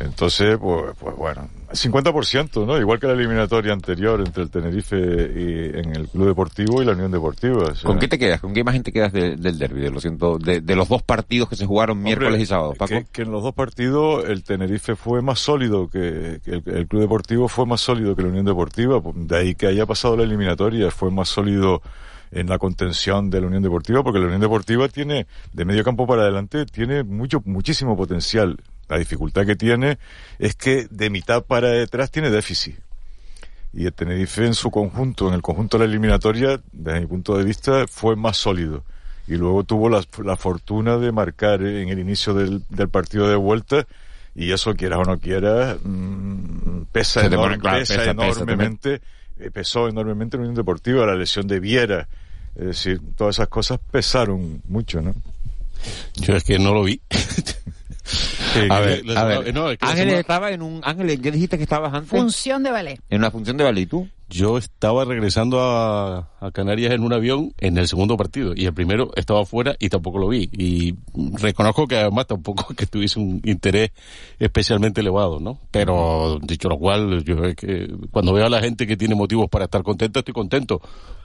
Entonces, pues, pues bueno, 50%, ¿no? Igual que la eliminatoria anterior entre el Tenerife y en el Club Deportivo y la Unión Deportiva. ¿Con qué te quedas? ¿Con qué imagen te quedas del derby? De, lo siento, de, los dos partidos que se jugaron miércoles y sábado, Paco. Que, en los dos partidos el Tenerife fue más sólido que, el, Club Deportivo fue más sólido que la Unión Deportiva. De ahí que haya pasado la eliminatoria, fue más sólido en la contención de la Unión Deportiva, porque la Unión Deportiva tiene, de medio campo para adelante, tiene mucho, muchísimo potencial. La dificultad que tiene es que de mitad para detrás tiene déficit. Y el Tenerife en su conjunto, en el conjunto de la eliminatoria, desde mi punto de vista, fue más sólido. Y luego tuvo la, fortuna de marcar en el inicio del, partido de vuelta y eso quieras o no quieras mm, pesa, pesa, enormemente eh, pesó enormemente en la Unión Deportiva la lesión de Viera es decir, todas esas cosas pesaron mucho, ¿no? Yo es que no lo vi. a ver, a ver. Ángeles estaba en un... Ángeles, ¿qué dijiste que estabas antes? Función de ballet. En una función de ballet, ¿y tú? Yo estaba regresando a, Canarias en un avión en el segundo partido y el primero estaba afuera y tampoco lo vi. Y reconozco que además tampoco que tuviese un interés especialmente elevado, ¿no? Pero dicho lo cual, yo es que cuando veo a la gente que tiene motivos para estar contenta, estoy contento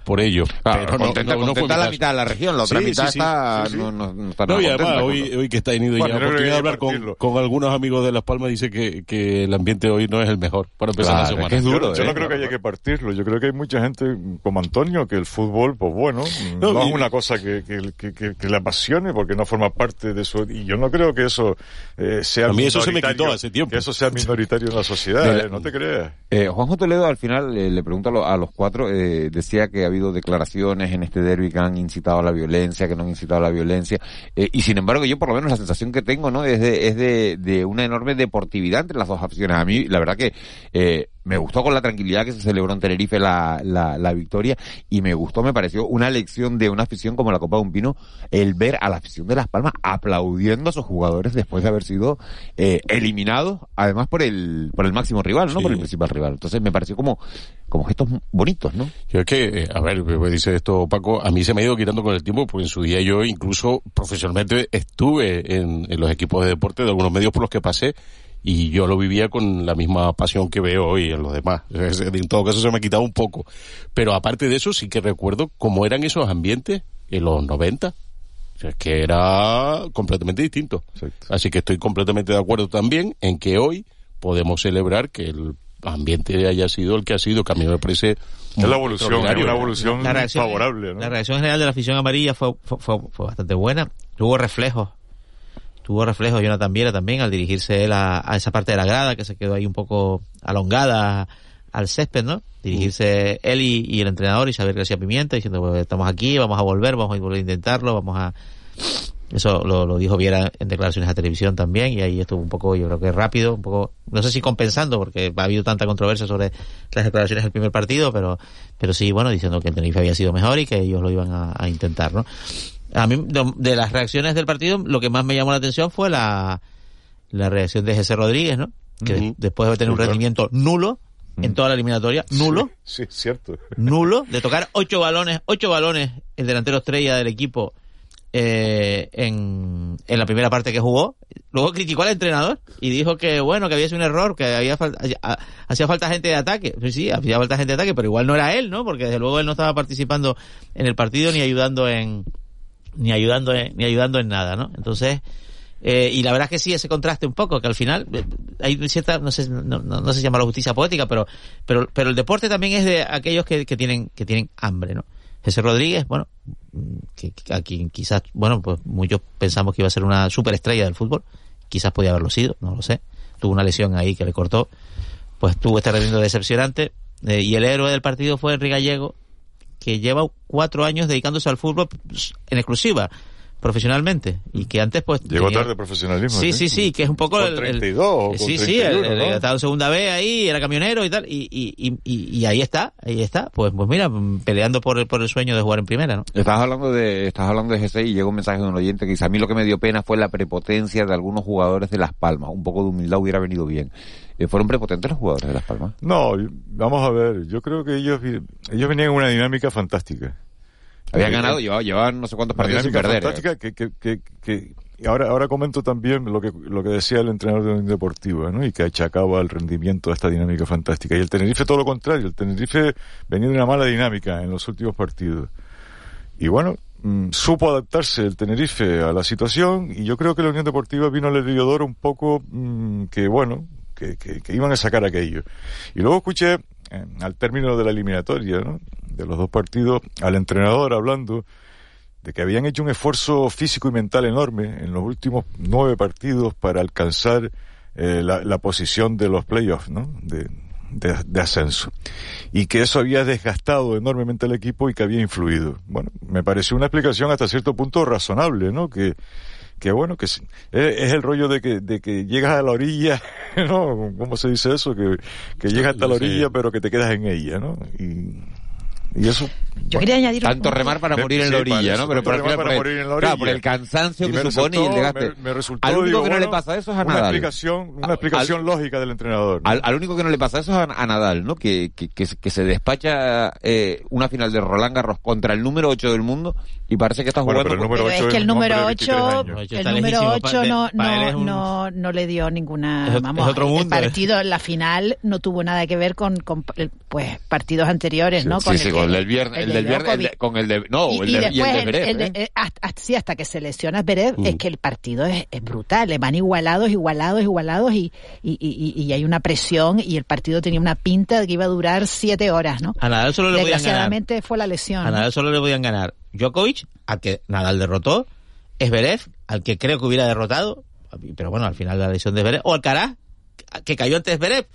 por ello. pero contenta, no, contenta la mitad de la región, la otra mitad está, no, no, está no, y además, hoy, hoy que está tenido ya la oportunidad de hablar con, con, algunos amigos de Las Palmas, dice que, que el ambiente hoy no es el mejor para empezar la semana. Es duro, yo, no ¿eh? creo que haya que Yo creo que hay mucha gente como Antonio que el fútbol, pues bueno, no, es una cosa que, que, que, le apasione porque no forma parte de su... Y yo no creo que eso eh, sea A mí eso se me quitó hace tiempo. Que eso sea minoritario en la sociedad, ¿eh? no te creas. Eh, Juanjo Toledo al final le pregunta a los cuatro, decía que ha habido declaraciones en este derby que han incitado a la violencia, que no han incitado a la violencia. y sin embargo, yo por lo menos la sensación que tengo, ¿no? Es de, es de, de una enorme deportividad entre las dos aficiones. A mí, la verdad que eh, me gustó con la tranquilidad que se celebró en Tenerife la, la, victoria y me gustó, me pareció una lección de una afición como la Copa de un Pino, el ver a la afición de Las Palmas aplaudiendo a sus jugadores después de haber sido eh, eliminados, además por el, por el máximo rival, no por el principal rival. Entonces me pareció como, como gestos bonitos, ¿no? Yo es que, eh, a ver, dice esto Paco, a mí se me ha ido quitando con el tiempo porque en su día yo incluso profesionalmente estuve en, en los equipos de deporte de algunos medios por los que pasé y yo lo vivía con la misma pasión que veo hoy en los demás. En todo caso se me ha quitado un poco. Pero aparte de eso sí que recuerdo cómo eran esos ambientes en los 90. es que era completamente distinto. Así que estoy completamente de acuerdo también en que hoy podemos celebrar que el ambiente haya sido el que ha sido, que a mí me parece... Es la evolución, es una evolución favorable. La reacción general de la afición amarilla fue, fue, fue bastante buena. Hubo reflejos tuvo reflejo Jonathan Viera también al dirigirse él a, esa parte de la grada que se quedó ahí un poco alongada al césped, ¿no? Dirigirse él y, el entrenador Xavier García Pimienta diciendo, pues, estamos aquí, vamos a volver, vamos a volver a intentarlo, vamos a... Eso lo, dijo Viera en declaraciones a televisión también y ahí estuvo un poco, yo creo que rápido, un poco, no sé si compensando porque ha habido tanta controversia sobre las declaraciones del primer partido, pero, pero sí, bueno, diciendo que el Tenerife había sido mejor y que ellos lo iban a intentar, ¿no? A mí, de, las reacciones del partido, lo que más me llamó la atención fue la, la reacción de Jesse Rodríguez, ¿no? Que después de tener un rendimiento nulo en toda la eliminatoria, nulo. Sí, cierto. Nulo, de tocar ocho balones, ocho balones, el delantero estrella del equipo, eh, en, en la primera parte que jugó. Luego criticó al entrenador y dijo que, bueno, que había sido un error, que había hacía falta gente de ataque. Pues sí, hacía falta gente de ataque, pero igual no era él, ¿no? Porque desde luego él no estaba participando en el partido ni ayudando en, ni ayudando en, ni ayudando en nada, ¿no? Entonces, eh, y la verdad es que sí, ese contraste un poco, que al final eh, hay cierta, no sé, no, no, no se llama la justicia poética, pero, pero, pero el deporte también es de aquellos que, que tienen, que tienen hambre, ¿no? José Rodríguez, bueno, que, a quien quizás, bueno, pues muchos pensamos que iba a ser una superestrella del fútbol, quizás podía haberlo sido, no lo sé, tuvo una lesión ahí que le cortó, pues tuvo este rendimiento decepcionante, eh, y el héroe del partido fue Enrique Gallego, que lleva cuatro años dedicándose al fútbol en exclusiva profesionalmente y que antes pues llegó tarde profesionalismo sí sí sí que es un poco el, 32 sí sí el, estaba en segunda B ahí era camionero y tal y, y, y, y, ahí está ahí está pues pues mira peleando por el, por el sueño de jugar en primera no estás hablando de estás hablando de GC y llegó un mensaje de un oyente que dice a mí lo que me dio pena fue la prepotencia de algunos jugadores de Las Palmas un poco de humildad hubiera venido bien eh, ¿Fueron prepotentes los jugadores de Las Palmas? No, vamos a ver, yo creo que ellos, ellos venían en una dinámica fantástica. Habían eh, ganado, eh, llevaban, no sé cuántos partidos sin perder. Fantástica que, que, que, que ahora, ahora comento también lo que, lo que decía el entrenador de un deportivo, ¿no? Y que achacaba el rendimiento de esta dinámica fantástica. Y el Tenerife todo lo contrario. El Tenerife venía de una mala dinámica en los últimos partidos. Y bueno, mm, supo adaptarse el Tenerife a la situación y yo creo que la Unión Deportiva vino al Heliodoro un poco mm, que, bueno, que, iban a sacar aquello. Y luego escuché, eh, al término de la eliminatoria, de los dos partidos, al entrenador hablando de que habían hecho un esfuerzo físico y mental enorme en los últimos nueve partidos para alcanzar eh, la, posición de los playoffs, ¿no? De, de, ascenso. Y que eso había desgastado enormemente al equipo y que había influido. Bueno, me pareció una explicación hasta cierto punto razonable, ¿no? Que, que bueno, que es, el rollo de que, de que llegas a la orilla, ¿no? ¿Cómo se dice eso? Que, que llegas hasta la orilla pero que te quedas en ella, ¿no? Y, Y eso. Yo quería añadir Tanto remar para morir en la orilla, ¿no? Pero para por el- morir en la claro, por el cansancio Y que supone y el desgaste. Me, me resultó, al único digo, que no le pasa eso es a una Nadal. explicación, una Al- explicación lógica del entrenador. ¿no? Al, al único que no le pasa eso es a, a Nadal, ¿no? Que, que, que, se- que se despacha eh, una final de Roland Garros contra el número 8 del mundo y parece que está Bueno, jugando... pero el Pero es que el número de 23 8, años. el número lejísimo, 8 pa- de- no, le dio ninguna, Es- es vamos, otro el mundo, ¿eh? partido, la final no tuvo nada que ver con, con pues partidos anteriores, ¿no? Sí, sí, con el del viernes, el, de del viernes, el de- con el de, no, y, el y de, y el de el de- ¿eh? eh, hasta, hasta- sí, hasta que se lesiona Mm. es que el partido es, es brutal, van igualados, igualados, igualados y, y, y, y hay una presión y el partido tenía una pinta de que iba a durar siete horas, ¿no? A Nadal solo le podían ganar. Desgraciadamente fue la lesión. A Nadal solo le podían ganar Djokovic, al que Nadal derrotó, Esberev, al que creo que hubiera derrotado, pero bueno, al final la lesión de Esberev, o Alcaraz, que cayó antes Esberev.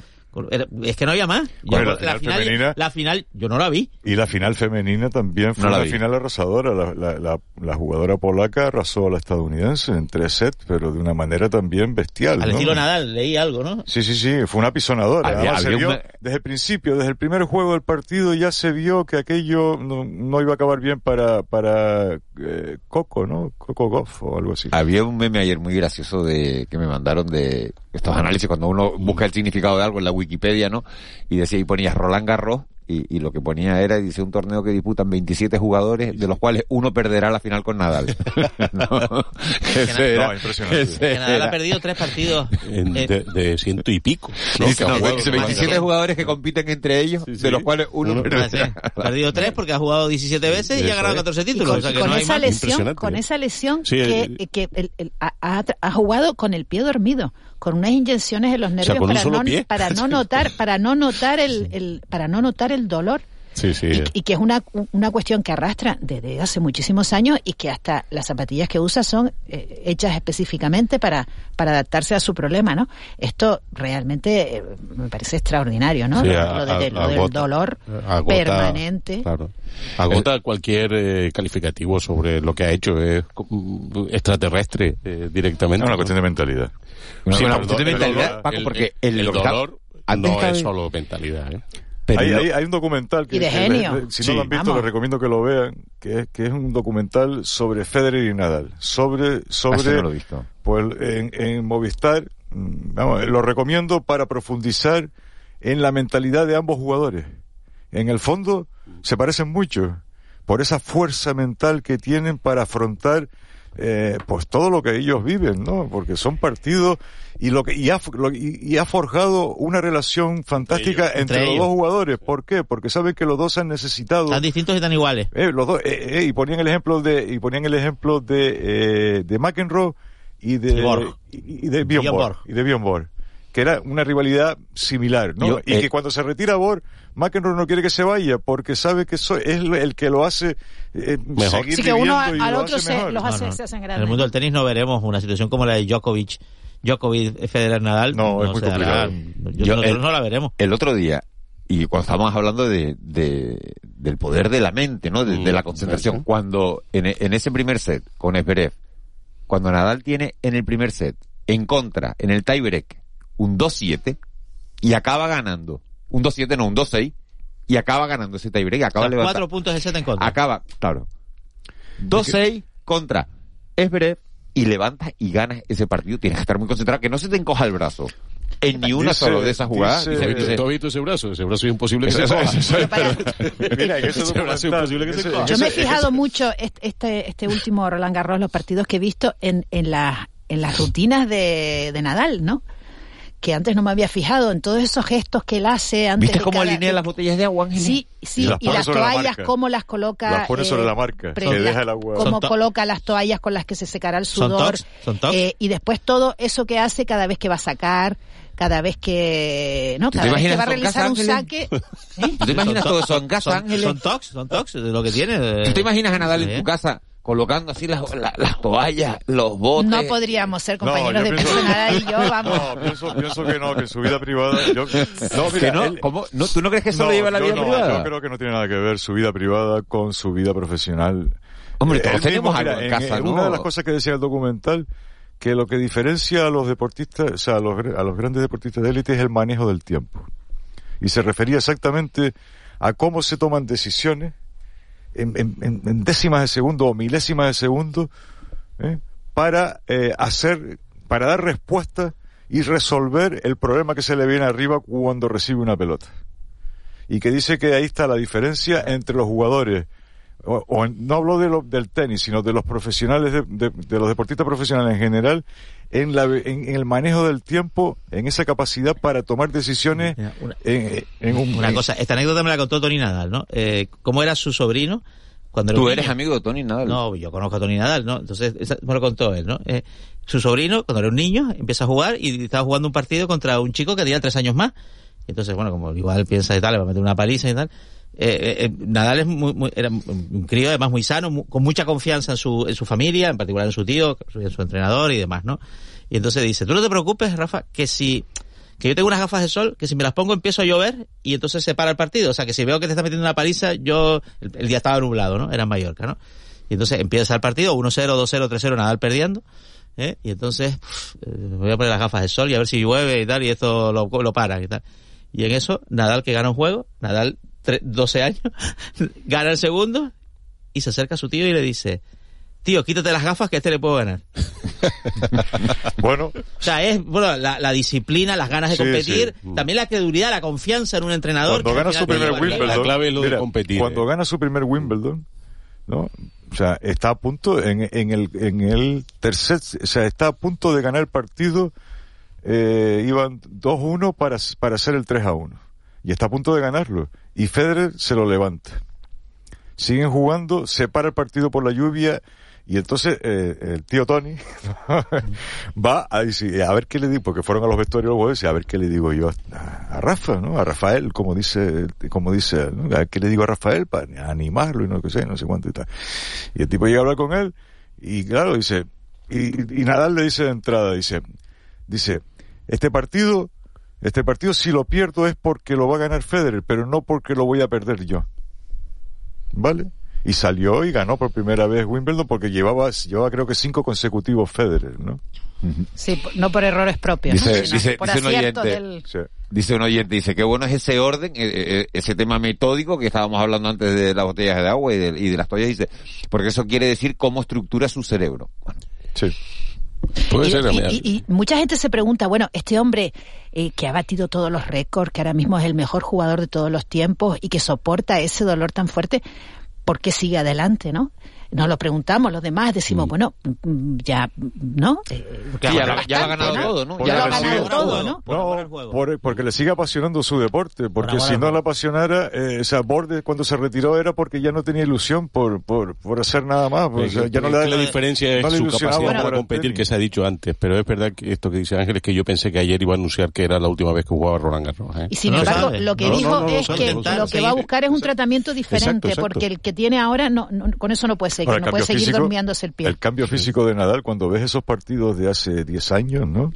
Es que no había más. Yo- Bueno, la final femenina- la final, yo no la vi. Y la final femenina también fue No la una vi. final arrasadora. La, la, la, la jugadora polaca arrasó a la estadounidense en tres sets, pero de una manera también bestial. Al ¿no? estilo Nadal, leí algo, ¿no? Sí, sí, sí, fue una pisonadora. Había- Además, se había vio un- desde el principio, desde el primer juego del partido, ya se vio que aquello no, no iba a acabar bien para, para eh, Coco, ¿no? Coco Goff o algo así. Había un meme ayer muy gracioso de que me mandaron de estos análisis cuando uno busca el significado de algo en la Wikipedia, ¿no? Y decía y ponías Roland Garros y, y lo que ponía era dice un torneo que disputan 27 jugadores de los cuales uno perderá la final con Nadal. no, ese era- No, impresionante. ese Que Nadal era- ha perdido tres partidos. En- Eh, de, de ciento y pico. ¿no? Dice, Que ha no, jugado dice Roland 27 Garros. jugadores que compiten entre ellos, Sí, sí. de los cuales uno, Uno- perderá. Sí. Ha perdido tres porque ha jugado 17 veces y ha ganado es. 14 Y títulos. con, o sea y que con no hay esa lesión, con esa lesión que, eh, que el- el- ha, ha- ha jugado con el pie dormido, con unas inyecciones en los nervios con un para, no, para no notar, para no notar el, el- para no notar el dolor. Sí, sí. Y, y que es una, una cuestión que arrastra desde hace muchísimos años y que hasta las zapatillas que usa son eh, hechas específicamente para, para adaptarse a su problema, ¿no? Esto realmente eh, me parece extraordinario, ¿no? Sí, lo, a- lo de- a- lo del dolor agota- permanente. Claro. Agota cualquier eh, calificativo sobre lo que ha hecho. Es extraterrestre eh, directamente. Es una ¿no? cuestión de mentalidad. Una, Sí, una pero cuestión de el mentalidad, Paco, porque el, está- dolor no es solo mentalidad. ¿eh? Pero hay, lo- hay, hay un documental que, Y de que genio. le- le- si Sí. no lo han visto Vamos. les recomiendo que lo vean que es, que es un documental sobre Federer y Nadal sobre Ah, sobre ese no lo he visto. pues en, en Movistar mm, vamos, lo recomiendo para profundizar en la mentalidad de ambos jugadores en el fondo se parecen mucho por esa fuerza mental que tienen para afrontar eh, pues todo lo que ellos viven, ¿no? Porque son partidos y lo que y ha, lo- y, y ha forjado una relación fantástica ellos, entre, entre los dos jugadores. ¿Por qué? Porque saben que los dos han necesitado Están distintos y están iguales. eh, los dos, eh, eh, y ponían el ejemplo de y ponían el ejemplo de eh, de McEnroe y de Y Borg. y, y de Bjorn Bjorn Borg, Borg. y de Bjorn Borg, que era una rivalidad similar, ¿no? Yo, y eh, que cuando se retira Borg, McEnroe no quiere que se vaya porque sabe que so- es el que lo hace eh, Mejor. seguir Así que uno al lo otro hace se, mejor. los No, hace, no. se hacen En el mundo del tenis no veremos una situación como la de Djokovic, Djokovic, Federer, Nadal. No, es muy complicado. Yo- Yo- nosotros el- no la veremos. el otro día, y cuando estábamos hablando de, de- del poder de la mente, ¿no? De, de la concentración, Ujú. cuando en, en ese primer set con Esberev, cuando Nadal tiene en el primer set, en contra, en el tiebreak, un 2-7, y acaba ganando, un 2-7 no, un 2-6, y acaba ganando ese tiebreak, O acaba sea, levantando. cuatro puntos de set en contra. Acaba, claro. 2-6 contra Esberev y levantas y ganas ese partido. Tienes que estar muy concentrado, que no se te encoja el brazo. En ni una Dice- solo de esas jugadas. dice- Dice- dice- ¿Tú has visto ese brazo? Ese brazo es imposible que Eso- se coja. eso- Mira, en ese Ese brazo es documental- imposible que se ese- coja. Yo me he fijado mucho est- este, este último Roland Garros, los partidos que he visto en, en, la- en las rutinas de, de Nadal, ¿no? Que antes no me había fijado en todos esos gestos que él hace antes ¿Viste de cómo cada- alinea las botellas de agua, Ángel? Sí, sí, Y las y las sobre la toallas, marca. cómo las coloca. Las pone sobre eh, la marca, pre- que la- deja el agua. Cómo Son coloca las toallas con las que se secará el Son sudor. son tocs. eh, y después todo eso que hace cada vez que va a sacar, cada vez que. ¿no? ¿Tú te Cada vez que imaginas va a realizar un saque. ¿eh? ¿Tú te imaginas Son todo to- eso en casa, son, Ángeles? Son tocs, son tocs de lo que tiene. ¿Tú te imaginas a Nadal en tu casa colocando así las, la- las toallas, los botes? No podríamos ser compañeros de pienso- piso Nadal y yo, vamos. No, pienso, pienso que no, que su vida privada. Yo, no, ¿Que mira, no? él- ¿Cómo? ¿No? ¿Tú no crees que eso no, lo lleva a la vida no, privada? Yo creo que no tiene nada que ver su vida privada con su vida profesional. Hombre, Eh, todos él tenemos mismo, algo mira, en casa, ¿no? Una de las cosas que decía el documental, que lo que diferencia a los deportistas, o sea, a los, a los grandes deportistas de élite es el manejo del tiempo. Y se refería exactamente a cómo se toman decisiones en, décimas de segundo o milésimas de segundo ¿eh? para eh, hacer, para dar respuesta y resolver el problema que se le viene arriba cuando recibe una pelota. Y que dice que ahí está la diferencia entre los jugadores, o, o en- no hablo de lo- del tenis, sino de los profesionales, de, de- de los deportistas profesionales en general, en, la, en, en el manejo del tiempo, en esa capacidad para tomar decisiones en, en un... Una cosa, esta anécdota me la contó Tony Nadal, ¿no? Eh, ¿Cómo era su sobrino? Cuando era Tú un eres niño? amigo de Tony Nadal. No, yo conozco a Tony Nadal, ¿no? Entonces, esa- me lo contó él, ¿no? Eh, su sobrino, cuando era un niño, empieza a jugar y estaba jugando un partido contra un chico que tenía tres años más. Entonces, bueno, como igual piensa y tal, le va a meter una paliza y tal. Eh, eh, eh, Nadal es muy, muy- era un crío además muy sano, con mucha confianza en su, en su familia, en particular en su tío, en su entrenador y demás, ¿no? Y entonces dice, tú no te preocupes, Rafa, que si, que yo tengo unas gafas de sol, que si me las pongo empiezo a llover y entonces se para el partido. O sea, que si veo que te está metiendo una paliza, yo, el, día estaba nublado, ¿no? Era en Mallorca, ¿no? Y entonces empieza el partido, 1-0, 2-0, 3-0, Nadal perdiendo. ¿eh? Y entonces pff, me voy a poner las gafas de sol y a ver si llueve y tal, y esto lo, lo para y tal. Y en eso, Nadal que gana un juego, Nadal, 12 años, gana el segundo y se acerca a su tío y le dice, tío, quítate las gafas que a este le puedo ganar. bueno. O sea, es bueno, la, la disciplina, las ganas de Sí, competir, sí. también la credulidad, la confianza en un entrenador. Cuando gana su primer. Wimbledon, mira, Cuando gana su primer Wimbledon, ¿no? O sea, está a punto en, en el en el tercer, o sea, está a punto de ganar el partido. Eh, iban 2-1 para para hacer el 3-1 y está a punto de ganarlo y Federer se lo levanta. Siguen jugando, se para el partido por la lluvia y entonces eh, el tío Tony va a decir, a ver qué le digo, porque fueron a los vestuarios a ver qué le digo yo a, Rafa, ¿no? A Rafael, como dice, como dice. A ver qué le digo a Rafael para animarlo y no sé, no sé cuánto y tal. Y el tipo llega a hablar con él y claro, dice, y, y Nadal le dice de entrada, dice, dice, este partido, este partido si lo pierdo es porque lo va a ganar Federer, pero no porque lo voy a perder yo. ¿Vale? Y salió y ganó por primera vez Wimbledon porque llevaba, llevaba creo que cinco consecutivos Federer, ¿no? Sí, no por errores propios. Dice, Sino dice, por dice un oyente, del... dice un oyente, dice que bueno es ese orden, eh, eh, ese tema metódico que estábamos hablando antes de las botellas de agua y de, y de las toallas, dice, porque eso quiere decir cómo estructura su cerebro. Sí. Puede y, ser, y- mira. y- y mucha gente se pregunta, bueno, este hombre eh, que ha batido todos los récords, que ahora mismo es el mejor jugador de todos los tiempos y que soporta ese dolor tan fuerte, ¿por qué sigue adelante, no? Nos lo preguntamos los demás, decimos, bueno, mm, ya, ¿no? Eh, Sí, ya, lo- bastante, ya lo ha ganado todo, ¿no? Ya lo ha ganado sigue- todo, ¿no? No, por- porque le sigue apasionando su deporte, porque si no le apasionara, eh, o sea, Borde cuando se retiró era porque ya no tenía ilusión por, por, por hacer nada más, pues, o sea, ya no le da la diferencia no es su capacidad para competir que se ha dicho antes, pero es verdad que esto que dice Ángel es que yo pensé que ayer iba a anunciar que era la última vez que jugaba Roland Garros. ¿eh? Y sin embargo, lo que No, dijo no, no, es no, que no, lo no, que va a buscar es un tratamiento diferente, porque el que tiene ahora, no, no- con eso no puede seguir, Ahora, no puede seguir físico- durmiéndose el pie. El cambio físico de Nadal, cuando ves esos partidos de hace 10 años, ¿no?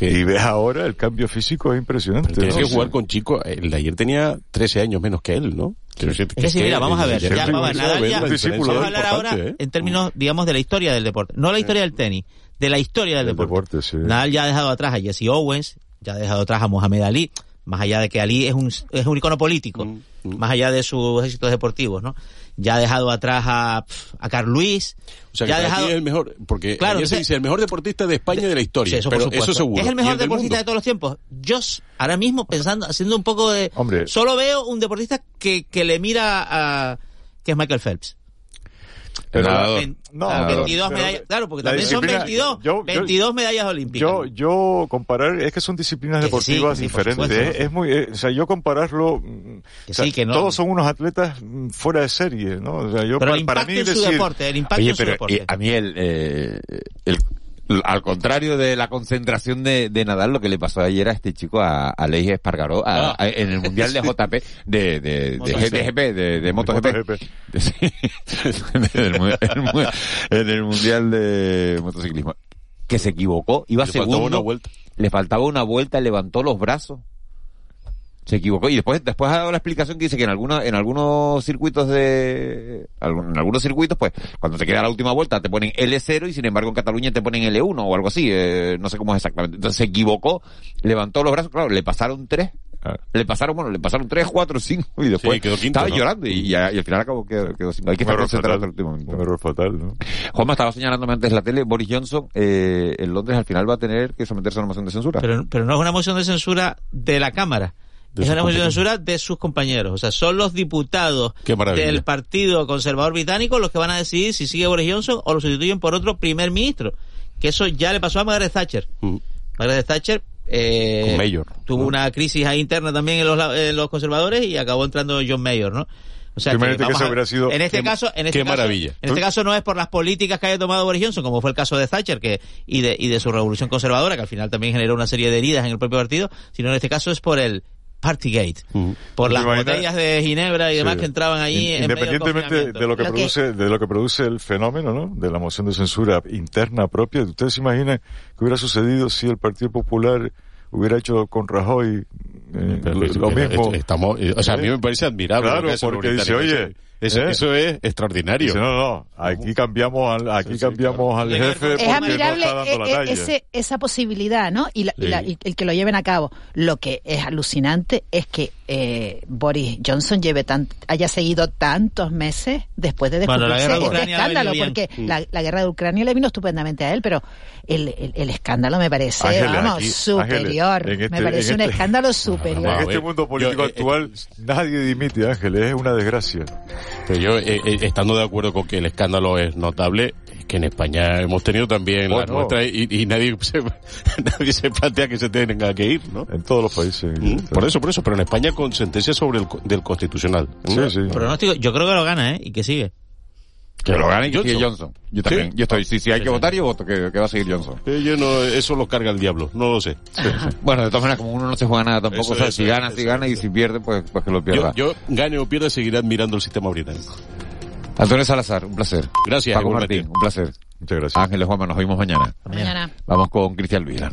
y ves ahora el cambio físico es impresionante. Tienes ¿no? que jugar con chicos. El de ayer tenía 13 años menos que él, ¿no? Quiero decir Es que sí, mira, vamos a ver, ya, vamos a hablar ahora ¿eh? en términos, digamos, de la historia del deporte. No la historia del tenis, de la historia del deporte. Nadal ya ha dejado atrás a Jesse Owens, ya ha dejado atrás a Mohamed Ali, más allá de que Ali es un, es un icono político, Mm, más allá de sus éxitos deportivos, ¿no? Ya ha dejado atrás a, a Carl Luis, O sea, que ya ha para dejado... ti es el mejor, porque Claro, ayer se dice el mejor deportista de España y de la historia, Sí, eso, pero seguro. Es el mejor deportista de todos los tiempos. Yo ahora mismo pensando, haciendo un poco de... Hombre. Solo veo un deportista que, que le mira a... que es Michael Phelps. Pero la- Ven- no, pero- 22 pero medallas, claro, porque también son disciplina- 22, yo- yo- 22 medallas olímpicas. Yo, yo comparar, es que son disciplinas deportivas sí, diferentes. supuesto. Es, es muy, eh, o sea, yo compararlo, mm, o sea, sí, que no. todos son unos atletas mm, fuera de serie, ¿no? O sea, yo Pero el para impacto mí en su decir- deporte, el impacto Oye, en su pero deporte. eh, a mí el, eh, el- al contrario de la concentración de, de Nadal, lo que le pasó ayer a este chico, a, a Espargaró, a- Ah. a- en el Mundial de JP, de, de, de MotoGP. GTGP, de, de MotoGP. De- en, el, en el Mundial de motociclismo. Que se equivocó, iba Le faltaba segundo, una vuelta. le faltaba una vuelta, levantó los brazos. Se equivocó y después después ha dado la explicación que dice que en algunos en algunos circuitos de en algunos circuitos pues cuando te queda la última vuelta te ponen L0 y sin embargo en Cataluña te ponen L1 o algo así, eh, no sé cómo es exactamente. Entonces se equivocó, levantó los brazos, claro, le pasaron tres Le pasaron, bueno, le pasaron tres, cuatro, cinco y después Sí, quedó quinto, estaba ¿no? llorando y, y al final acabó quedó, quedó cinco. Hay que estar concentrado hasta el último momento. Un error fatal, ¿no? Juanma estaba señalándome antes la tele, Boris Johnson eh, en Londres al final va a tener que someterse a una moción de censura. Pero, pero no es una moción de censura de la Cámara. De es una moción de censura de sus compañeros. O sea, son los diputados del Partido Conservador Británico los que van a decidir si sigue Boris Johnson o lo sustituyen por otro primer ministro. Que eso ya le pasó a Margaret Thatcher. Margaret Thatcher eh, Mayor, tuvo una crisis ahí interna también en los, en los conservadores y acabó entrando John Mayor, ¿no? O sea, que vamos eso a- hubiera sido- en este qué- caso, en este qué caso- maravilla. en este caso no es por las políticas que haya tomado Boris Johnson, como fue el caso de Thatcher que y de, y de su revolución conservadora, que al final también generó una serie de heridas en el propio partido, sino en este caso es por el Partygate, por ¿Te las imaginas? botellas de ginebra y demás Sí. que entraban allí en medio del Independientemente de lo que produce, de lo que produce el fenómeno, ¿no? De la moción de censura interna propia. ¿Ustedes se imaginan qué hubiera sucedido si el Partido Popular hubiera hecho con Rajoy eh, Pero lo, mismo? estamos- eh, o sea, a mí me parece admirable. Claro, lo que hace porque dice, oye, eso, ¿eh? eso es extraordinario. Dice, no, no, aquí cambiamos al, aquí cambiamos al jefe es admirable no está dando la eh, talla. ese- esa posibilidad, ¿no? Y, la- y Sí. la- y el que lo lleven a cabo. Lo que es alucinante es que eh, Boris Johnson lleve tan, haya seguido tantos meses después de Bueno, descubrirse de este ha escándalo, porque bien. la, la guerra de Ucrania le vino estupendamente a él, pero el, el, el escándalo me parece, Ángeles, vamos, aquí- superior. Ángeles, me parece un este- escándalo superior. En a este mundo político yo, eh, actual nadie dimite, Ángeles, es una desgracia. Pero yo, eh, eh, estando de acuerdo con que el escándalo es notable, que en España hemos tenido también la Bueno. nuestra y, y nadie, se, nadie se plantea que se tenga que ir, ¿no? En todos los países. Por eso, por eso, pero en España con sentencia sobre el co- del constitucional. ¿no? Pronóstico, yo creo que lo gana, ¿eh? Y que sigue. Que lo gane Johnson. sigue Johnson. Yo también. Sí. Yo estoy. Si, si hay Sí, que sí. votar, yo voto que, que va a seguir Johnson. Eh, yo no, eso lo carga el diablo, no lo sé. Bueno, de todas maneras, como uno no se juega nada tampoco, Eso, o sea, eso, si gana, eso, si gana, y si pierde, pues, pues que lo pierda. Yo, yo, gane o pierda, seguiré admirando el sistema británico. Antonio Salazar, un placer. Gracias, Paco. Martín, un placer. Muchas gracias. Ángeles Juanma, nos vemos mañana. Mañana. Vamos con Cristian Luisa.